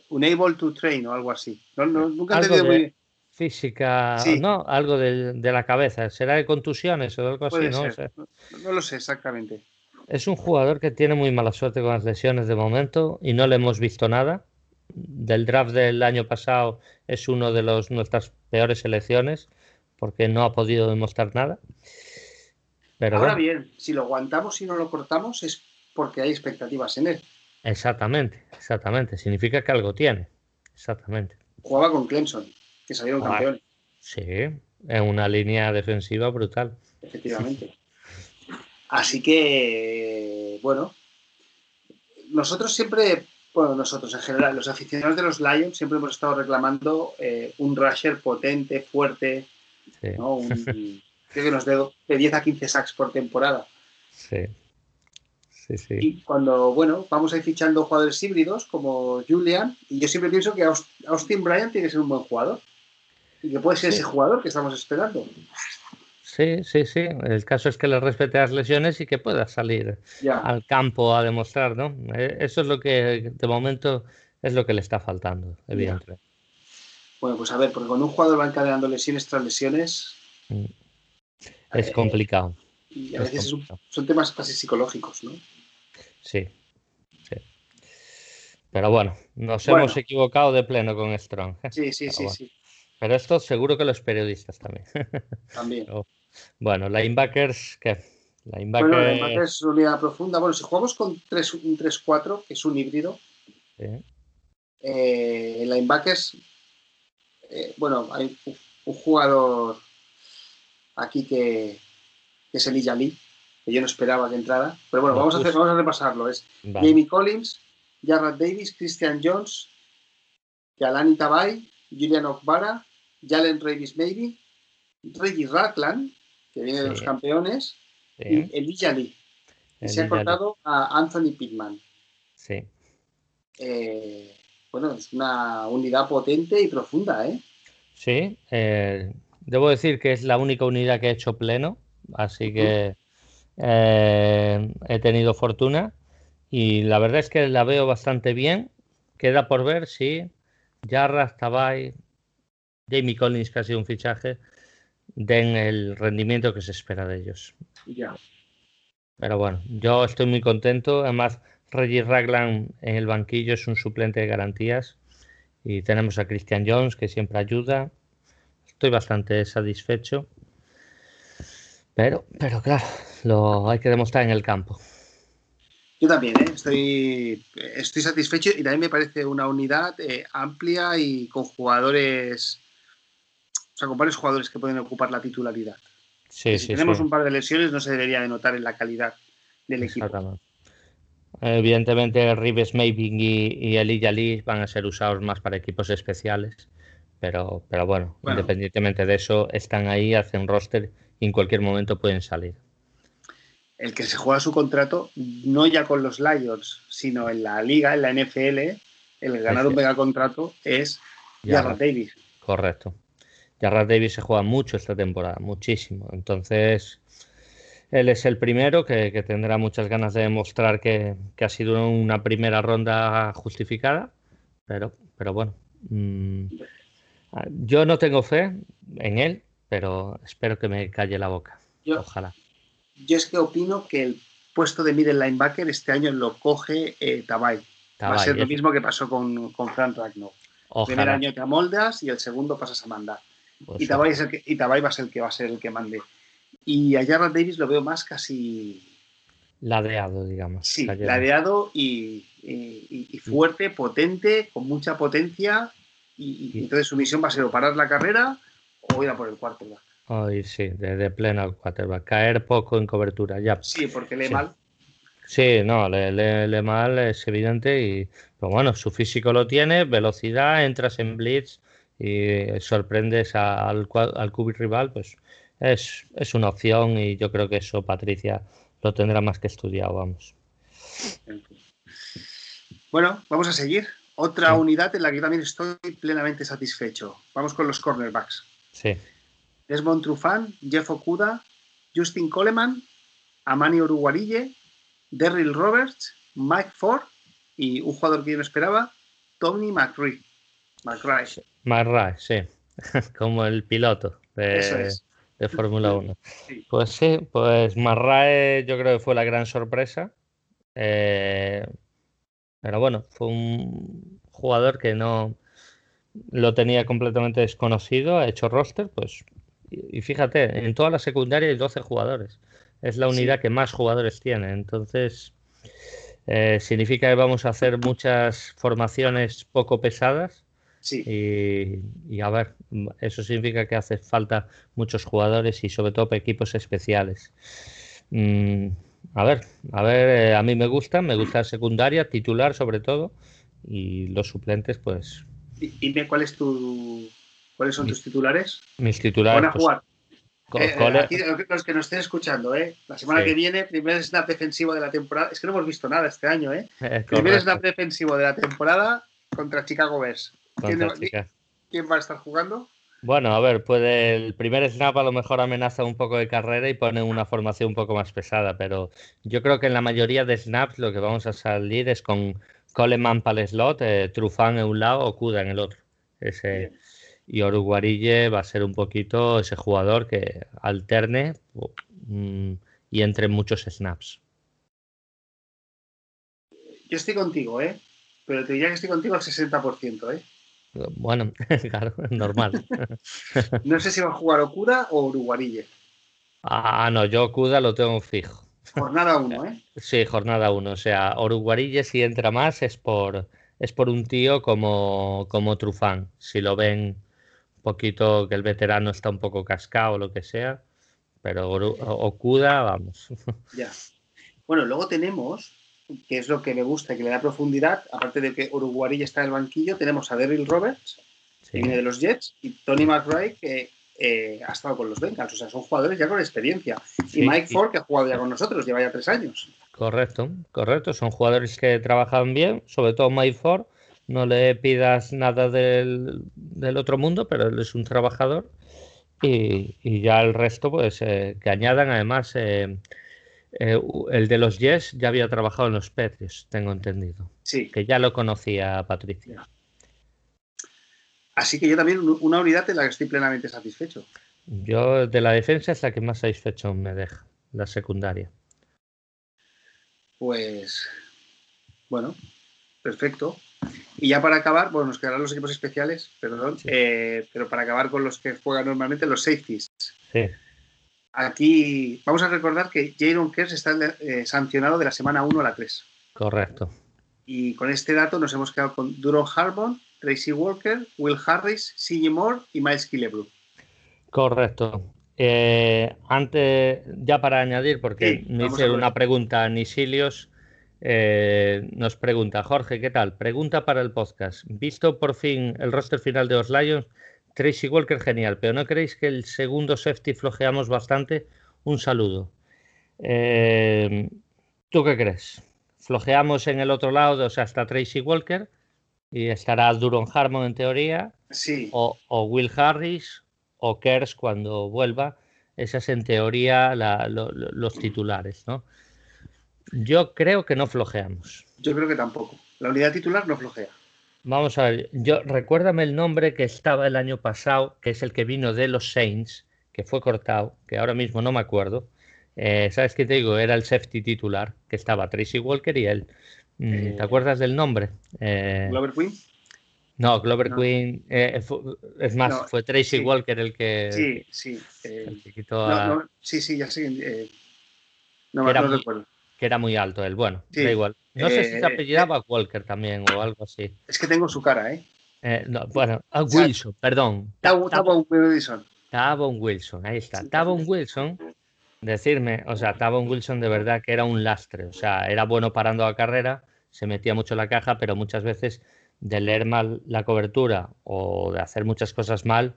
Unable to Train o algo así. nunca he entendido muy física, ¿no? Algo de, la cabeza. ¿Será de contusiones o algo así? ¿no? no lo sé exactamente. Es un jugador que tiene muy mala suerte con las lesiones de momento y no le hemos visto nada. Del draft del año pasado es uno de los, nuestras peores selecciones porque no ha podido demostrar nada. Pero Ahora bien, si lo aguantamos y no lo cortamos es porque hay expectativas en él. Exactamente, exactamente. Significa que algo tiene. Exactamente. Jugaba con Clemson que salieron campeones. Sí, en una línea defensiva brutal. Efectivamente. Así que, bueno, nosotros siempre, bueno, nosotros en general, los aficionados de los Lions siempre hemos estado reclamando eh, un rusher potente, fuerte, ¿no? creo que nos dé de 10 a 15 sacks por temporada. Sí. Sí, sí. Y cuando, bueno, vamos a ir fichando jugadores híbridos como Julian, y yo siempre pienso que Austin Bryant tiene que ser un buen jugador y que puede ser ese jugador que estamos esperando. Sí, sí, sí. El caso es que le respete las lesiones y que pueda salir al campo a demostrar, ¿no? E, eso es lo que de momento es lo que le está faltando, evidentemente. Bueno, pues a ver, porque cuando un jugador va encadenando lesiones tras lesiones. Mm. Es eh, complicado. Y a veces son, temas casi psicológicos, ¿no? Sí, sí. Pero bueno, nos hemos equivocado de pleno con Strong. Sí, sí, sí, sí. Pero esto seguro que los periodistas también. <laughs> También. bueno, linebackers, ¿qué? Linebacker... Bueno, linebackers unidad profunda. Bueno, si jugamos con 3, un 3-4, que es un híbrido, sí. eh, linebackers, eh, bueno, hay, un jugador aquí que, que es Elijah Lee, que yo no esperaba que entrara. Pero bueno, vamos, a, hacer, vamos a repasarlo. Es Jamie Collins, Jarrett Davis, Christian Jones, Yalani Tabay, Julian Okbara, Jalen Ravis Maybe, Reggie Rackland, que viene de los campeones, y Elijah Lee. Y se ha cortado a Anthony Pittman. Sí. Eh, bueno, es una unidad potente y profunda, ¿eh? Sí, eh, debo decir que es la única unidad que he hecho pleno, así que eh, he tenido fortuna y la verdad es que la veo bastante bien. Queda por ver si Jarras, Tabay, Jamie Collins, que ha sido un fichaje, den el rendimiento que se espera de ellos. Ya. Pero bueno, yo estoy muy contento. Además, Reggie Ragland en el banquillo es un suplente de garantías. Y tenemos a Christian Jones, que siempre ayuda. Estoy bastante satisfecho. Pero, pero claro, lo hay que demostrar en el campo. Yo también, ¿eh? estoy, estoy satisfecho y también me parece una unidad eh, amplia y con jugadores, o sea, con varios jugadores que pueden ocupar la titularidad. si tenemos un par de lesiones no se debería de notar en la calidad del equipo. Evidentemente, Rives Maving y, y Elijah Lee van a ser usados más para equipos especiales, pero, pero bueno, independientemente de eso, están ahí, hacen roster y en cualquier momento pueden salir. El que se juega su contrato, no ya con los Lions, sino en la liga, en la NFL, el ganar un mega contrato es Jarrett Davis. Correcto. Jarrett Davis se juega mucho esta temporada, muchísimo. Entonces, él es el primero que, tendrá muchas ganas de demostrar que, ha sido una primera ronda justificada, pero, pero bueno, mm, yo no tengo fe en él, pero espero que me calle la boca. Ojalá. Yo es que opino que el puesto de middle linebacker este año lo coge eh, Tabay. Va a ser lo mismo que pasó con, con Frank Ragnar. El primer año te amoldas y el segundo pasas a mandar. Pues y, Tabay es el que, y Tabay va a ser el que va a ser el que mande. Y a Jarrett Davis lo veo más casi. Ladeado, digamos. Sí, ladeado y, y, fuerte, potente, con mucha potencia. Y, entonces su misión va a ser o parar la carrera o ir a por el quarterback. Ay, sí, de, pleno al quarterback. Caer poco en cobertura, ya. Sí, porque lee mal. Sí, no, lee, mal, es evidente. Y, pero bueno, su físico lo tiene, velocidad, entras en blitz y sorprendes al, al rival, pues es, es una opción y yo creo que eso Patricia lo tendrá más que estudiado, vamos. Bueno, vamos a seguir. Otra unidad en la que también estoy plenamente satisfecho. Vamos con los cornerbacks. Sí. Desmond Trufant, Jeff Okuda, Justin Coleman, Amani Uruguarille, Derrill Roberts, Mike Ford y un jugador que yo no esperaba, Tony McRae. McRae. McRae, sí. <laughs> Como el piloto de, de Fórmula 1. Pues sí, pues McRae yo creo que fue la gran sorpresa. Eh, pero bueno, fue un jugador que no lo tenía completamente desconocido, ha hecho roster, pues. Y, fíjate, en toda la secundaria hay 12 jugadores. Es la unidad que más jugadores tiene. Entonces, eh, significa que vamos a hacer muchas formaciones poco pesadas. Sí. Y, a ver, eso significa que hace falta muchos jugadores y sobre todo equipos especiales. Mm, a ver, a ver, eh, a mí me gusta, me gusta secundaria, titular sobre todo, y los suplentes, pues. Dime cuál es tu, cuáles son tus titulares. Mis titulares. Van a pues, jugar. Eh, aquí, los que nos estén escuchando, ¿eh? la semana que viene, primer snap defensivo de la temporada. Es que no hemos visto nada este año, ¿eh? primer snap defensivo de la temporada contra Chicago Bears. ¿Quién, ¿Quién va a estar jugando? Bueno, a ver, puede el primer snap a lo mejor amenaza un poco de carrera y pone una formación un poco más pesada, pero yo creo que en la mayoría de snaps lo que vamos a salir es con Coleman para el slot, eh, Trufán en un lado o Kuda en el otro. Ese, y Oruguarille va a ser un poquito ese jugador que alterne mm, y entre muchos snaps. Yo estoy contigo, ¿eh? Pero te diría que estoy contigo al 60%, ¿eh? Bueno, <laughs> claro, normal. <laughs> no sé si va a jugar Okuda o Uruguarille. Ah, no, yo Okuda lo tengo fijo. Jornada 1, ¿eh? <laughs> Sí, jornada 1. O sea, Uruguarille si entra más es por, es por un tío como, como Trufán. Si lo ven poquito que el veterano está un poco cascado o lo que sea, pero Okuda, vamos. <laughs> Ya. Bueno, luego tenemos, que es lo que me gusta y que le da profundidad, aparte de que Uruguay está en el banquillo, tenemos a Daryl Roberts, que viene de los Jets, y Tony McRae, que eh, ha estado con los Bengals. O sea, son jugadores ya con experiencia. y Mike Ford, que ha jugado ya con nosotros, lleva ya tres años. Correcto, correcto. Son jugadores que trabajan bien, sobre todo Mike Ford. No le pidas nada del, otro mundo, pero él es un trabajador. Y, ya el resto, pues, eh, que añadan además. Eh, el de los Yes ya había trabajado en los Petrios, tengo entendido. Sí. Que ya lo conocía Patricia. Así que yo también una unidad en la que estoy plenamente satisfecho. Yo de la defensa es la que más satisfecho me deja, la secundaria. Pues bueno, perfecto. Y ya para acabar, bueno, nos quedarán los equipos especiales, perdón, eh, pero para acabar con los que juegan normalmente, los safeties. Sí. Aquí vamos a recordar que Jaron Kers está eh, sancionado de la semana 1 a la 3. Correcto. Y con este dato nos hemos quedado con Duro Harbon, Tracy Walker, Will Harris, C.J. Moore y Miles Killebrew. Correcto. Eh, antes, ya para añadir, porque me hice una pregunta a Nisilios, eh, nos pregunta, Jorge, ¿qué tal? Pregunta para el podcast. Visto por fin el roster final de los Lions, Tracy Walker genial, pero ¿no creéis que el segundo safety flojeamos bastante? Un saludo. Eh, ¿Tú qué crees? ¿Flojeamos en el otro lado, o sea, hasta Tracy Walker? y estará Duron Harmon en teoría, sí. o, Will Harris o Kers cuando vuelva. Esas en teoría los titulares, ¿no? Yo creo que no flojeamos. Yo creo que tampoco. La unidad titular no flojea. Vamos a ver, yo recuérdame el nombre que estaba el año pasado, que es el que vino de los Saints, que fue cortado, que ahora mismo no me acuerdo. Eh, ¿Sabes qué te digo? Era el safety titular, que estaba Tracy Walker y él. Mm, ¿Te eh, acuerdas del nombre? Eh, ¿Glover Queen? No, Glover Queen. Eh, es más, fue Tracy Walker el que. Sí, sí. sí, sí, ya sé. no me recuerdo. Que era muy alto él. Bueno, da igual. No sé si se apellidaba Walker también o algo así. Es que tengo su cara, ¿eh? bueno, a Wilson, perdón. Tavon Wilson. Tavon Wilson, ahí está. Tavon Wilson decirme, o sea, Tavon Wilson de verdad que era un lastre, o sea, era bueno parando la carrera, se metía mucho en la caja, pero muchas veces de leer mal la cobertura o de hacer muchas cosas mal,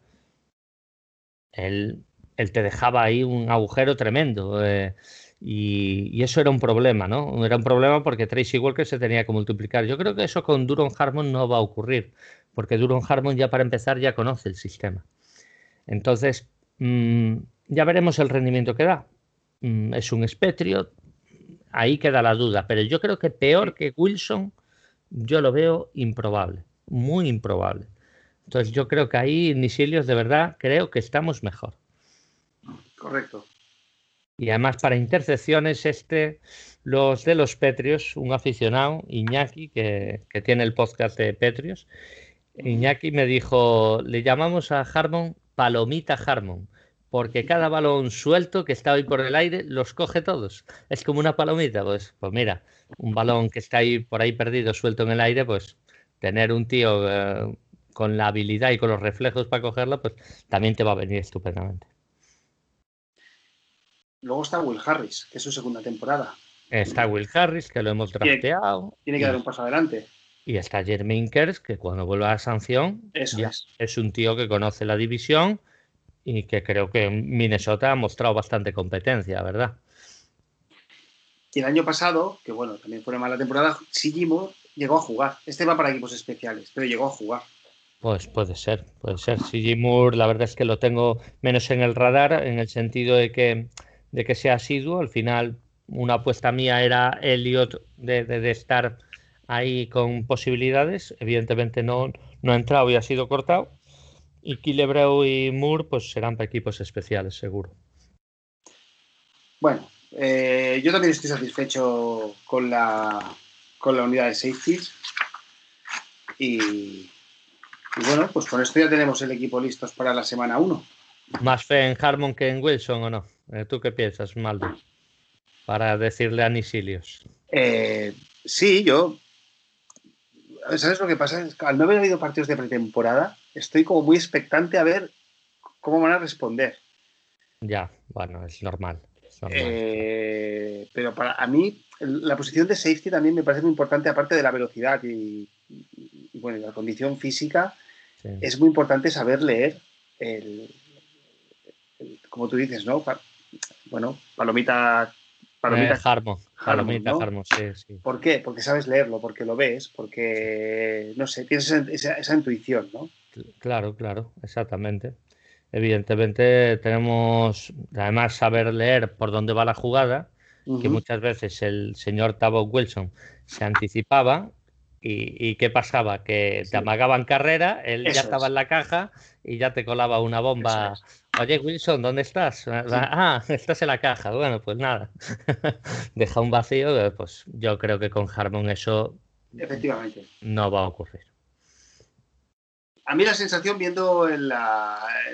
él, él te dejaba ahí un agujero tremendo. Eh, y, eso era un problema, ¿no? Era un problema porque Tracy Walker se tenía que multiplicar. Yo creo que eso con Duron Harmon no va a ocurrir, porque Duron Harmon ya para empezar ya conoce el sistema. Entonces, mm, ya veremos el rendimiento que da. Mm, es un espetrio, ahí queda la duda, pero yo creo que peor que Wilson, yo lo veo improbable, muy improbable. Entonces yo creo que ahí, Nisilios, de verdad, creo que estamos mejor. Correcto. Y además para intercepciones, este, los de los Petrios, un aficionado, Iñaki, que, que tiene el podcast de Petrios, Iñaki me dijo, le llamamos a Harmon Palomita Harmon porque cada balón suelto que está hoy por el aire los coge todos. Es como una palomita, pues, pues mira, un balón que está ahí por ahí perdido, suelto en el aire, pues tener un tío eh, con la habilidad y con los reflejos para cogerlo, pues también te va a venir estupendamente. Luego está Will Harris, que es su segunda temporada. Está Will Harris, que lo hemos drafteado. Tiene que dar un paso adelante. Y está Jermaine Kers, que cuando vuelva a sanción, es. es un tío que conoce la división y que creo que Minnesota ha mostrado bastante competencia, ¿verdad? Y el año pasado, que bueno, también fue una mala temporada, Sigimo llegó a jugar. Este va para equipos especiales, pero llegó a jugar. Pues puede ser, puede ser. Sigimur, la verdad es que lo tengo menos en el radar, en el sentido de que, de que sea asiduo. Al final, una apuesta mía era Elliot de, de, estar ahí con posibilidades. Evidentemente no, no ha entrado y ha sido cortado. Y Kilebreu y Moore pues serán para equipos especiales, seguro. Bueno, eh, yo también estoy satisfecho con la, con la unidad de safeties. Y, bueno, pues con esto ya tenemos el equipo listos para la semana 1. ¿Más fe en Harmon que en Wilson o no? Eh, ¿Tú qué piensas, Maldo? Para decirle a Nisilios. Eh, sí, yo. ¿Sabes lo que pasa? Al no haber habido partidos de pretemporada, estoy como muy expectante a ver cómo van a responder. Ya, bueno, es normal. Eh, pero para a mí, la posición de safety también me parece muy importante, aparte de la velocidad y, bueno, la condición física, es muy importante saber leer el, como tú dices, ¿no? bueno, palomita. Palomita eh, Harmo, palomita Harmo, sí, sí. ¿Por qué? Porque sabes leerlo, porque lo ves, porque, no sé, tienes esa, intuición, ¿no? Claro, claro, exactamente. Evidentemente tenemos, además, saber leer por dónde va la jugada, que muchas veces el señor Tavo Wilson se anticipaba ¿Y, qué pasaba? Que te amagaban carrera, él ya estaba en la caja y ya te colaba una bomba. Oye, Wilson, ¿dónde estás? Ah, <laughs> estás en la caja. Bueno, pues nada. <laughs> Deja un vacío. Pues yo creo que con Harmon eso Efectivamente. no va a ocurrir. A mí la sensación, viendo en,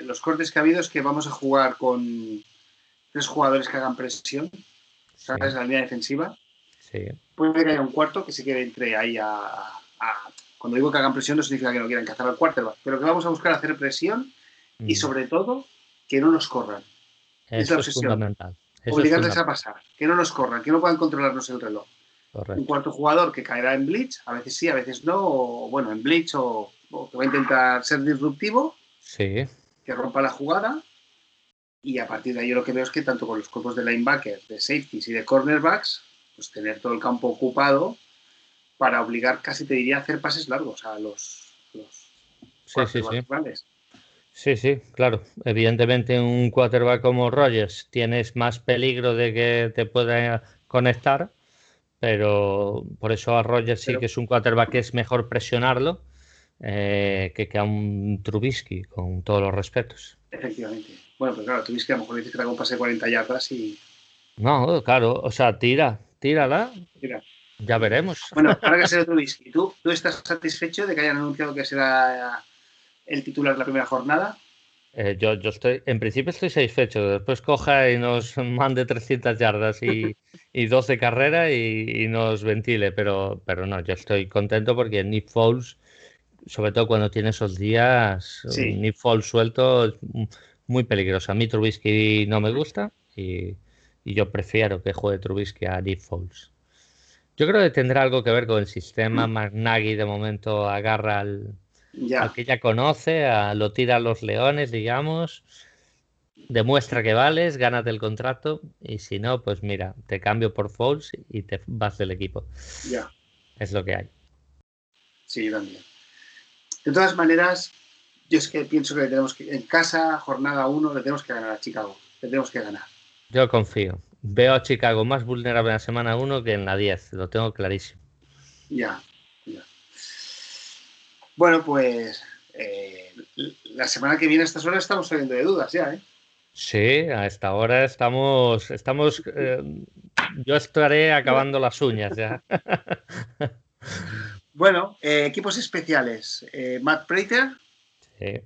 los cortes que ha habido, es que vamos a jugar con tres jugadores que hagan presión. ¿Sabes? La línea defensiva. Sí. Puede que haya un cuarto que se quede entre ahí a, Cuando digo que hagan presión no significa que no quieran cazar al quarterback, pero que vamos a buscar hacer presión y mm. sobre todo que no nos corran. es la obsesión. fundamental. Obligarles a pasar, que no nos corran, que no puedan controlarnos el reloj. Un cuarto jugador que caerá en blitz, a veces sí, a veces no, o bueno, en blitz o, que va a intentar ser disruptivo, sí. que rompa la jugada. Y a partir de ahí yo lo que veo es que tanto con los cuerpos de linebackers, de safeties y de cornerbacks, pues tener todo el campo ocupado para obligar, casi te diría, a hacer pases largos a los, los sí, sí, sí. Sí, sí, claro. Evidentemente un quarterback como Rogers tienes más peligro de que te pueda conectar, pero por eso a Rogers sí que es un quarterback que es mejor presionarlo eh, que, que a un Trubisky, con todos los respetos. Efectivamente. Bueno, pues claro, Trubisky a lo mejor dice que da un pase de 40 yardas y... No, claro, o sea, tira, tírala. Ya veremos. Bueno, ahora que será Trubisky, ¿tú, ¿tú estás satisfecho de que hayan anunciado que será el titular de la primera jornada? Eh, yo, yo estoy, en principio estoy satisfecho. Después coja y nos mande 300 yardas y, y 12 carreras y, nos ventile, pero, pero no, yo estoy contento porque Nick Foles, sobre todo cuando tiene esos días, Nick Foles suelto es muy peligroso. A mí Trubisky no me gusta y, y yo prefiero que juegue Trubisky a Nick Foles. Yo creo que tendrá algo que ver con el sistema. McNaghy de momento agarra al, que ya conoce, lo tira a los leones, digamos. Demuestra que vales, gánate el contrato y si no, pues mira, te cambio por Foles y te vas del equipo. Ya. Es lo que hay. Sí, también. De todas maneras, yo es que pienso que tenemos que, en casa, jornada 1, le tenemos que ganar a Chicago. Le tenemos que ganar. Yo confío. Veo a Chicago más vulnerable en la semana 1 que en la 10, lo tengo clarísimo. Ya, ya. Bueno, pues eh, la semana que viene a estas horas estamos saliendo de dudas ya, ¿eh? Sí, a esta hora estamos, estamos, eh, yo estaré acabando las uñas ya. <laughs> bueno, eh, equipos especiales. Matt Prater. Sí.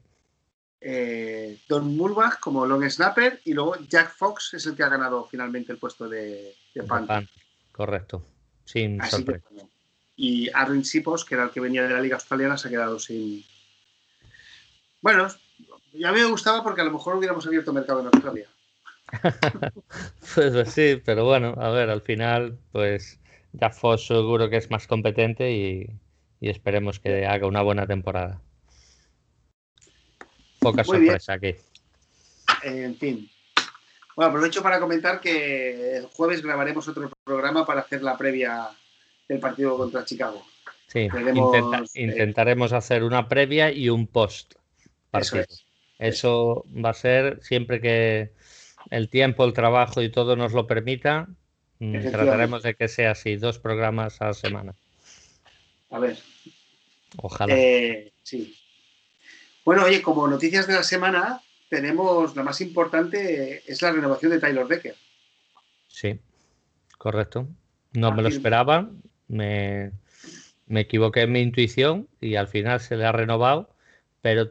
Eh, Don Mulbach como long snapper y luego Jack Fox es el que ha ganado finalmente el puesto de, de Correcto, sin sorpresa. Y Aaron Sipos, que era el que venía de la Liga Australiana, se ha quedado sin. Bueno, ya me gustaba porque a lo mejor hubiéramos abierto mercado en Australia. <laughs> Pues, pues, sí, pero bueno, a ver, al final, pues Jack Fox seguro que es más competente y esperemos que haga una buena temporada. Poca sorpresa aquí. En fin. Bueno, aprovecho para comentar que el jueves grabaremos otro programa para hacer la previa del partido contra Chicago. Sí, eh, intentaremos hacer una previa y un post partido. Eso, va a ser siempre que el tiempo, el trabajo y todo nos lo permita. Mm, trataremos de que sea así, dos programas a la semana. A ver. Ojalá. Eh, sí. Bueno, oye, como noticias de la semana, tenemos la más importante, es la renovación de Tyler Decker. Sí, correcto. No me lo esperaba, me, equivoqué en mi intuición y al final se le ha renovado, pero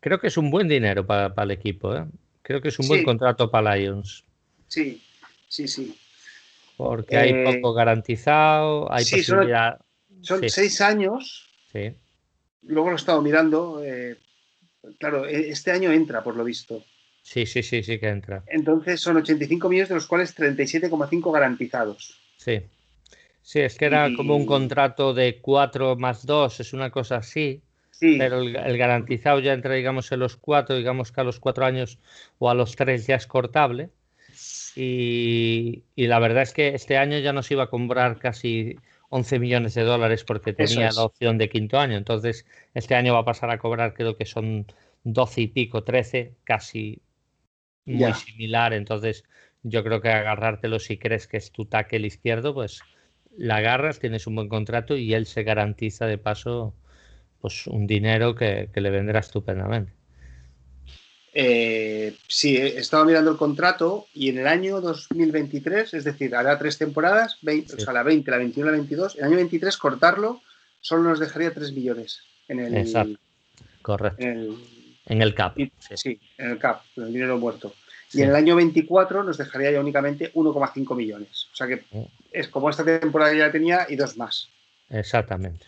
creo que es un buen dinero para, el equipo. ¿eh? Creo que es un buen contrato para Lions. Sí, sí, sí. Porque hay eh, poco garantizado, hay posibilidad. Son, seis años. Sí. Luego lo he estado mirando. Eh, claro, e, este año entra, por lo visto. Sí, sí, sí, sí que entra. Entonces son 85 millones, de los cuales 37,5 garantizados. Sí. Sí, es que era como un contrato de 4 más 2, es una cosa así. Sí. Pero el, garantizado ya entra, digamos, en los 4, digamos que a los 4 años o a los 3 ya es cortable. Y, y, la verdad es que este año ya nos iba a comprar casi 11 millones de dólares porque tenía la opción de quinto año. Entonces, este año va a pasar a cobrar, creo que son 12 y pico, 13, casi muy similar. Entonces, yo creo que agarrártelo si crees que es tu tackle izquierdo, pues la agarras, tienes un buen contrato y él se garantiza de paso pues un dinero que, le vendrá estupendamente. Eh, sí, he estado mirando el contrato y en el año 2023, es decir, hará tres temporadas, o sea, la 20, la 21, la 22, el año 23 cortarlo solo nos dejaría 3 millones en el... Exacto, correcto. En el, CAP. Sí. en el CAP, en el dinero muerto. Y en el año 24 nos dejaría ya únicamente 1,5 millones. O sea que es como esta temporada ya tenía y dos más. Exactamente.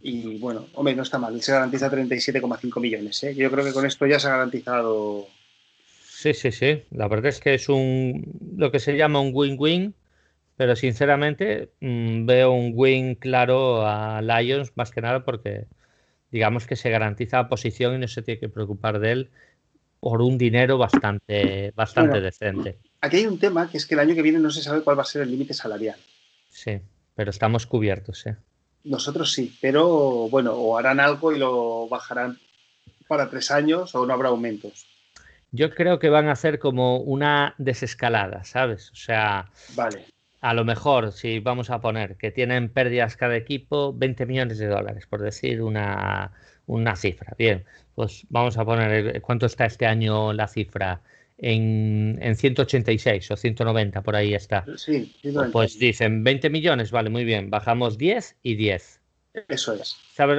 Y bueno, hombre, no está mal. Se garantiza 37,5 millones. ¿eh? Yo creo que con esto ya se ha garantizado. Sí, sí, sí. La verdad es que es un lo que se llama un win-win. Pero sinceramente mm, veo un win claro a Lions más que nada porque digamos que se garantiza la posición y no se tiene que preocupar de él por un dinero bastante, bastante decente. Aquí hay un tema que es que el año que viene no se sabe cuál va a ser el límite salarial. Sí, pero estamos cubiertos, ¿eh? Nosotros sí, pero bueno, o harán algo y lo bajarán para tres años o no habrá aumentos. Yo creo que van a hacer como una desescalada, ¿sabes? O sea, vale. a lo mejor, si vamos a poner que tienen pérdidas cada equipo, 20 millones de dólares, por decir una, una cifra. Bien, pues vamos a poner cuánto está este año la cifra. En, en 186 o 190, por ahí está. Sí, pues dicen 20 millones, vale, muy bien. Bajamos 10 y 10. Eso es.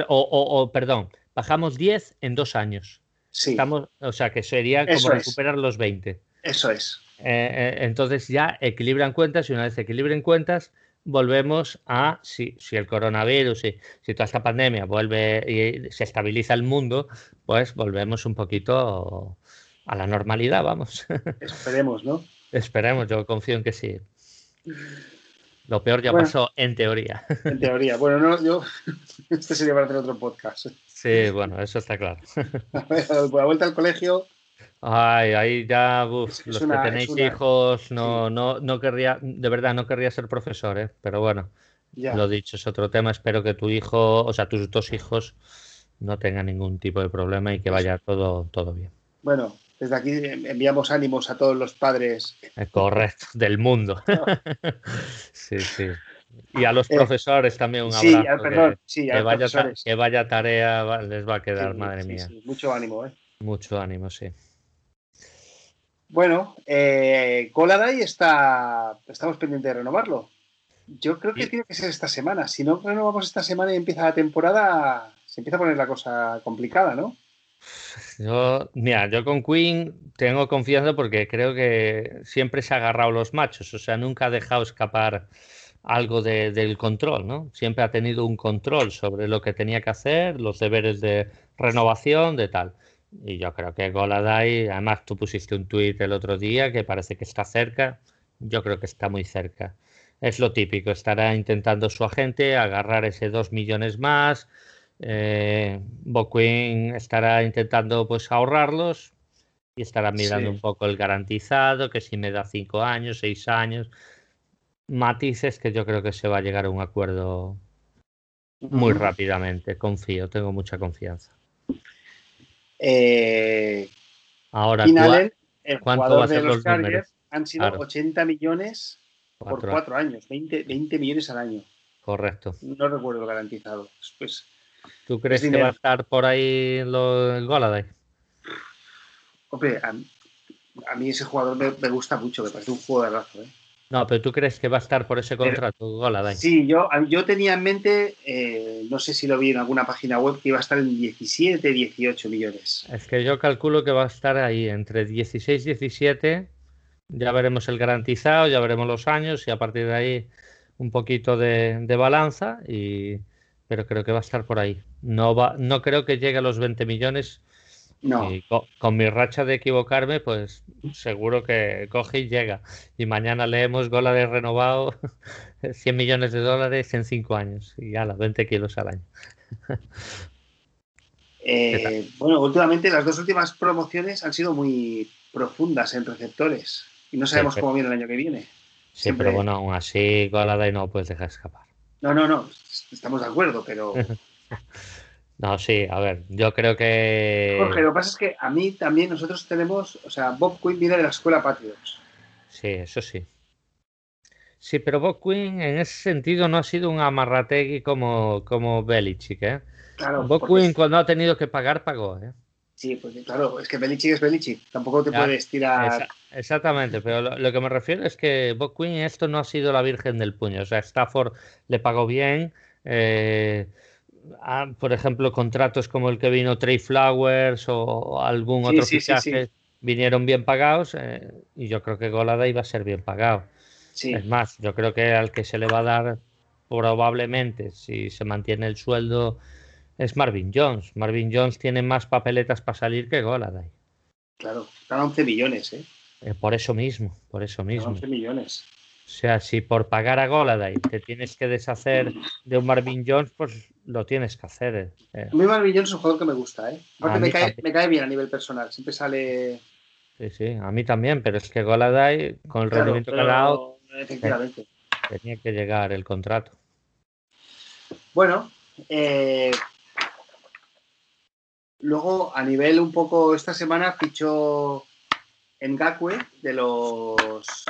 O, perdón, bajamos 10 en dos años. Sí. Estamos, o sea, que sería como recuperar los 20. Eso es. Eh, eh, entonces ya equilibran cuentas y una vez equilibren cuentas, volvemos a, si, si el coronavirus, si, si, toda esta pandemia vuelve y se estabiliza el mundo, pues volvemos un poquito a la normalidad, vamos. <laughs> Esperemos, ¿no? Esperemos, yo confío en que sí. Lo peor ya pasó en teoría. En teoría. Bueno, no, yo. <laughs> Este sería para hacer otro podcast. Sí, bueno, eso está claro. <laughs> A ver, la vuelta al colegio, Ay, ahí ya, los que tenéis hijos, no, no, no querría, de verdad, no querría ser profesor, ¿eh? pero bueno, lo dicho, es otro tema. Espero que tu hijo, o sea, tus dos hijos, no tengan ningún tipo de problema y que vaya todo, todo bien. Bueno, desde aquí enviamos ánimos a todos los padres. Eh, correcto, del mundo. <laughs> <laughs> sí, sí. Y a los eh, profesores también un abrazo. Sí, que, vaya, que, vaya, tarea les va a quedar, madre mía. Mucho ánimo, ¿eh? Mucho ánimo, sí. Bueno, eh, está, estamos pendientes de renovarlo. Yo creo que tiene que ser esta semana. Si no renovamos esta semana y empieza la temporada, se empieza a poner la cosa complicada, ¿no? Yo, mira, yo con Queen tengo confianza porque creo que siempre se ha agarrado los machos, o sea, nunca ha dejado escapar algo del control, ¿no? Siempre ha tenido un control sobre lo que tenía que hacer, los deberes de renovación, de tal. Y yo creo que Goladay, además tú pusiste un tuit el otro día que parece que está cerca. Yo creo que está muy cerca. Es lo típico, estará intentando su agente agarrar ese dos millones más. Eh, estará intentando pues ahorrarlos y estará mirando un poco el garantizado, que si me da cinco años, seis años. Matices que yo creo que se va a llegar a un acuerdo muy rápidamente. Confío, tengo mucha confianza. Eh, Ahora, el jugador de los, Chargers han sido 80 millones por cuatro años, 20, 20, millones al año. Correcto. No recuerdo garantizado. Pues, ¿Tú crees que va a estar por ahí lo, el Goladay? Hombre, a, mí ese jugador me, gusta mucho, me parece un jugadorazo. ¿eh? No, pero tú crees que va a estar por ese contrato, Goladay. Sí, yo, yo tenía en mente, eh, no sé si lo vi en alguna página web, que iba a estar en 17, 18 millones. Es que yo calculo que va a estar ahí entre 16 y 17. Ya veremos el garantizado, ya veremos los años y a partir de ahí un poquito de, balanza. Y, pero creo que va a estar por ahí. No, va, no creo que llegue a los 20 millones No. Y con, mi racha de equivocarme, pues seguro que coge y llega. Y mañana leemos Gola de renovado 100 <laughs> millones de dólares en 5 años. Y ya, las 20 kilos al año. <laughs> Eh, bueno, últimamente las dos últimas promociones han sido muy profundas en receptores. Y no sabemos cómo viene el año que viene. Sí, pero bueno, aún así Golada y no puedes dejar escapar. No, no, no. Estamos de acuerdo, pero. <laughs> No, sí, a ver, yo creo que. Jorge, lo que pasa es que a mí también nosotros tenemos, o sea, Bob Quinn viene de la escuela Patriots. Sí, eso sí. Sí, pero Bob Quinn en ese sentido no ha sido un amarrategui como, como Belichick, ¿eh? Claro. Bob Quinn cuando ha tenido que pagar, pagó, ¿eh? Sí, pues claro, es que Belichick es Belichick, tampoco te puedes tirar. exactamente, pero lo, que me refiero es que Bob Quinn esto no ha sido la virgen del puño, o sea, Stafford le pagó bien. Eh, por ejemplo, contratos como el que vino Trey Flowers o algún otro fichaje vinieron bien pagados eh, y yo creo que Golada iba a ser bien pagado. Es más, yo creo que al que se le va a dar probablemente, si se mantiene el sueldo, es Marvin Jones. Marvin Jones tiene más papeletas para salir que Golada. Claro, están 11 millones, ¿eh? ¿eh? Por eso mismo, por eso mismo. 11 millones. O sea, si por pagar a Goladay te tienes que deshacer de un Marvin Jones, pues lo tienes que hacer. Eh. Marvin Jones es un jugador que me gusta, ¿eh? Porque me cae, bien a nivel personal, siempre sale... Sí, sí, a mí también, pero es que Goladay, con el rendimiento que ha dado, efectivamente. tenía que llegar el contrato. Bueno, eh, luego a nivel un poco, esta semana fichó Ngakwe de los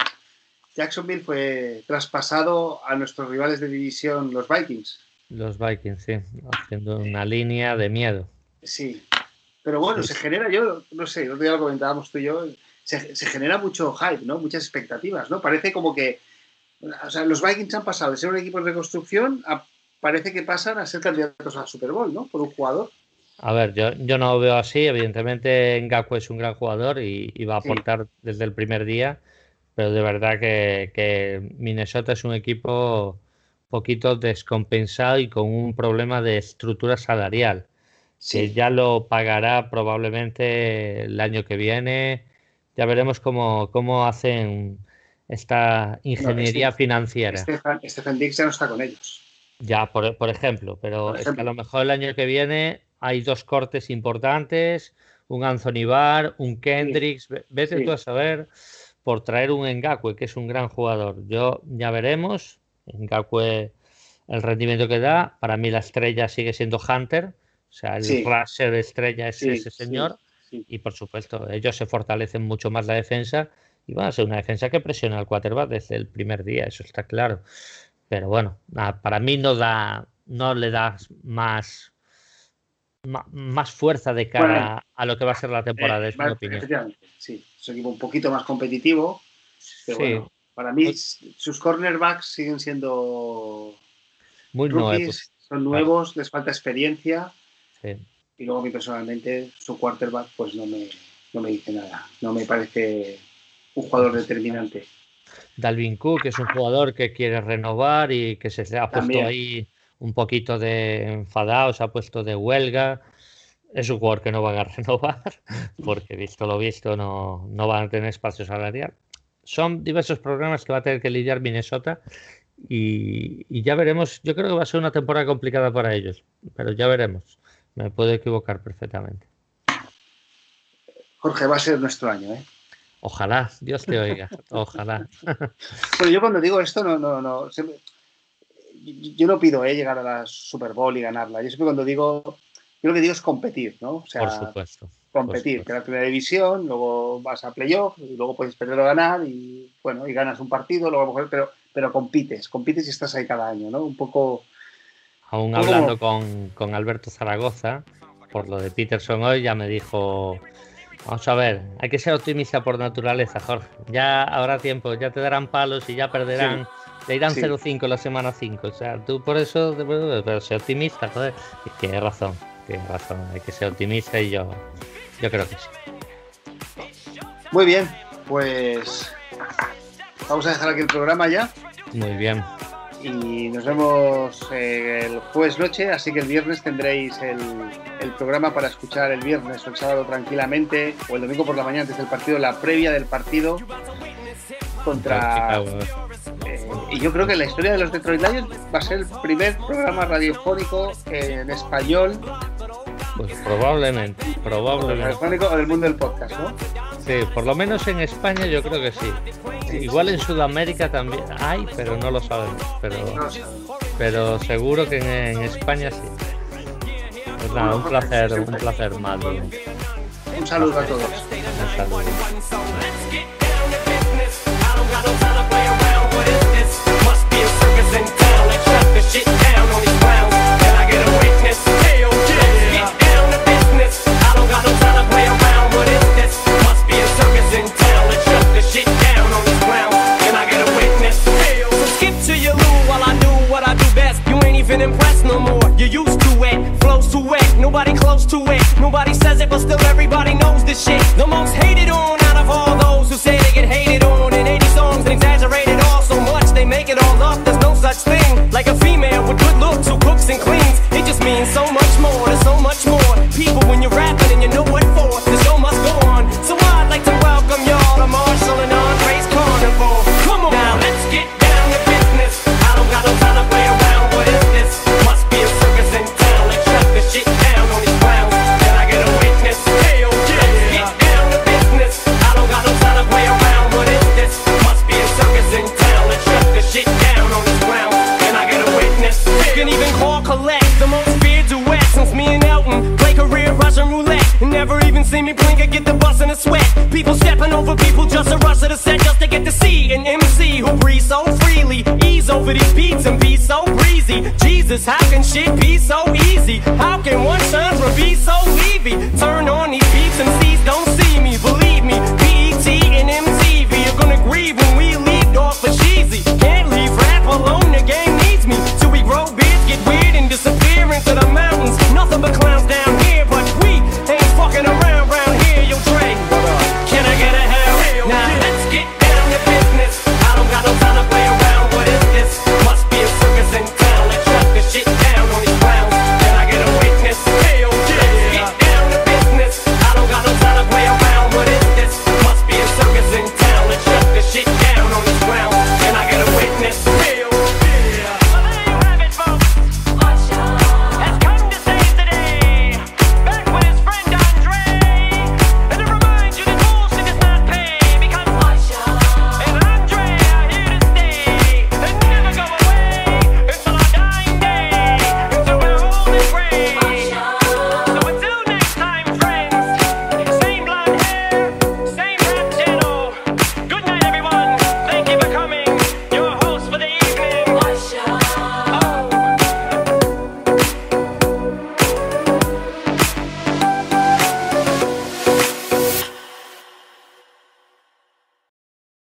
Jacksonville fue traspasado a nuestros rivales de división, los Vikings. Los Vikings, sí, haciendo una línea de miedo. Sí, pero bueno, se genera, yo no sé, el otro día lo comentábamos tú y yo, se, genera mucho hype, ¿no? Muchas expectativas, ¿no? Parece como que, o sea, los Vikings han pasado de ser un equipo de reconstrucción a parece que pasan a ser candidatos al Super Bowl, ¿no? Por un jugador. A ver, yo, yo no lo veo así. Evidentemente, Ngakwe es un gran jugador y, va a aportar desde el primer día pero de verdad que, Minnesota es un equipo poquito descompensado y con un problema de estructura salarial, que ya lo pagará probablemente el año que viene. Ya veremos cómo, cómo hacen esta ingeniería financiera. Stephen, Dix ya no está con ellos. Ya, por, ejemplo, pero Es que a lo mejor el año que viene hay dos cortes importantes, un Anthony Barr, un Kendricks, vete tú a saber por traer un Engakwe, que es un gran jugador. Yo ya veremos. Engakwe, el rendimiento que da. Para mí la estrella sigue siendo Hunter. O sea, el sí. de estrella es ese señor. y por supuesto, ellos se fortalecen mucho más la defensa. Y van a ser una defensa que presiona al quarterback desde el primer día, eso está claro. Pero bueno, para mí no da, no le da más más fuerza de cara a lo que va a ser la temporada, eh, es mi opinión. Sí, es un equipo un poquito más competitivo. Pero bueno, para mí sus cornerbacks siguen siendo muy nuevos. Son nuevos, les falta experiencia. Y luego a mí personalmente su quarterback pues no me, no me dice nada. No me parece un jugador determinante. Dalvin Cook es un jugador que quiere renovar y que se ha puesto ahí un poquito de enfadado, se ha puesto de huelga. Es un jugador que no van a <laughs> renovar, porque visto lo visto no, no van a tener espacio salarial. Son diversos problemas que va a tener que lidiar Minnesota y, y, ya veremos. Yo creo que va a ser una temporada complicada para ellos, pero ya veremos. Me puedo equivocar perfectamente. Jorge, va a ser nuestro año, ¿eh? Ojalá, Dios te oiga, ojalá. <laughs> Pero yo cuando digo esto, no, no, no yo no pido eh, llegar a la Super Bowl y ganarla. Yo siempre cuando digo, yo lo que digo es competir, ¿no? O sea, por supuesto. Competir, que la primera división, luego vas a playoff y luego puedes perder o ganar y bueno, y ganas un partido, luego pero, pero compites, compites y estás ahí cada año, ¿no? Un poco. Aún hablando con, con Alberto Zaragoza, por lo de Peterson hoy, ya me dijo. Vamos a ver, hay que ser optimista por naturaleza, Jorge. Ya habrá tiempo, ya te darán palos y ya perderán le irán 0-5 la semana 5. O sea, tú por eso, pero sé optimista, joder. Y tienes razón, tienes razón. Hay que ser optimista y yo, yo creo que sí. Muy bien, pues vamos a dejar aquí el programa ya. Muy bien. y nos vemos eh, el jueves noche, así que el viernes tendréis el, el, programa para escuchar el viernes o el sábado tranquilamente, o el domingo por la mañana antes del partido, la previa del partido contra... Eh, y yo creo que la historia de los Detroit Lions va a ser el primer programa radiofónico en español. Pues probablemente, probablemente. Radiofónico o del mundo del podcast, ¿no? Sí, por lo menos en España yo creo que sí. Igual en Sudamérica también hay, pero no lo sabemos. Pero, pero seguro que en, España sí. Pues nada, un placer, un placer, Mato. Un saludo a todos. Un saludo. Impressed no more. You're used to it, flows too wet, nobody close to it. Nobody says it, but still everybody knows this shit. The most hated on out of all those who say they get hated on in 80 songs and exaggerated all so much they make it all up. There's no such thing like a female with good looks who cooks and cleans. It just means so much so. Jesus, how can shit be so easy? How can one genre be so leavy? Turn on these beats and C's don't see me. Believe me, BET and MTV are gonna grieve when we leave off for cheesy. Can't leave rap alone,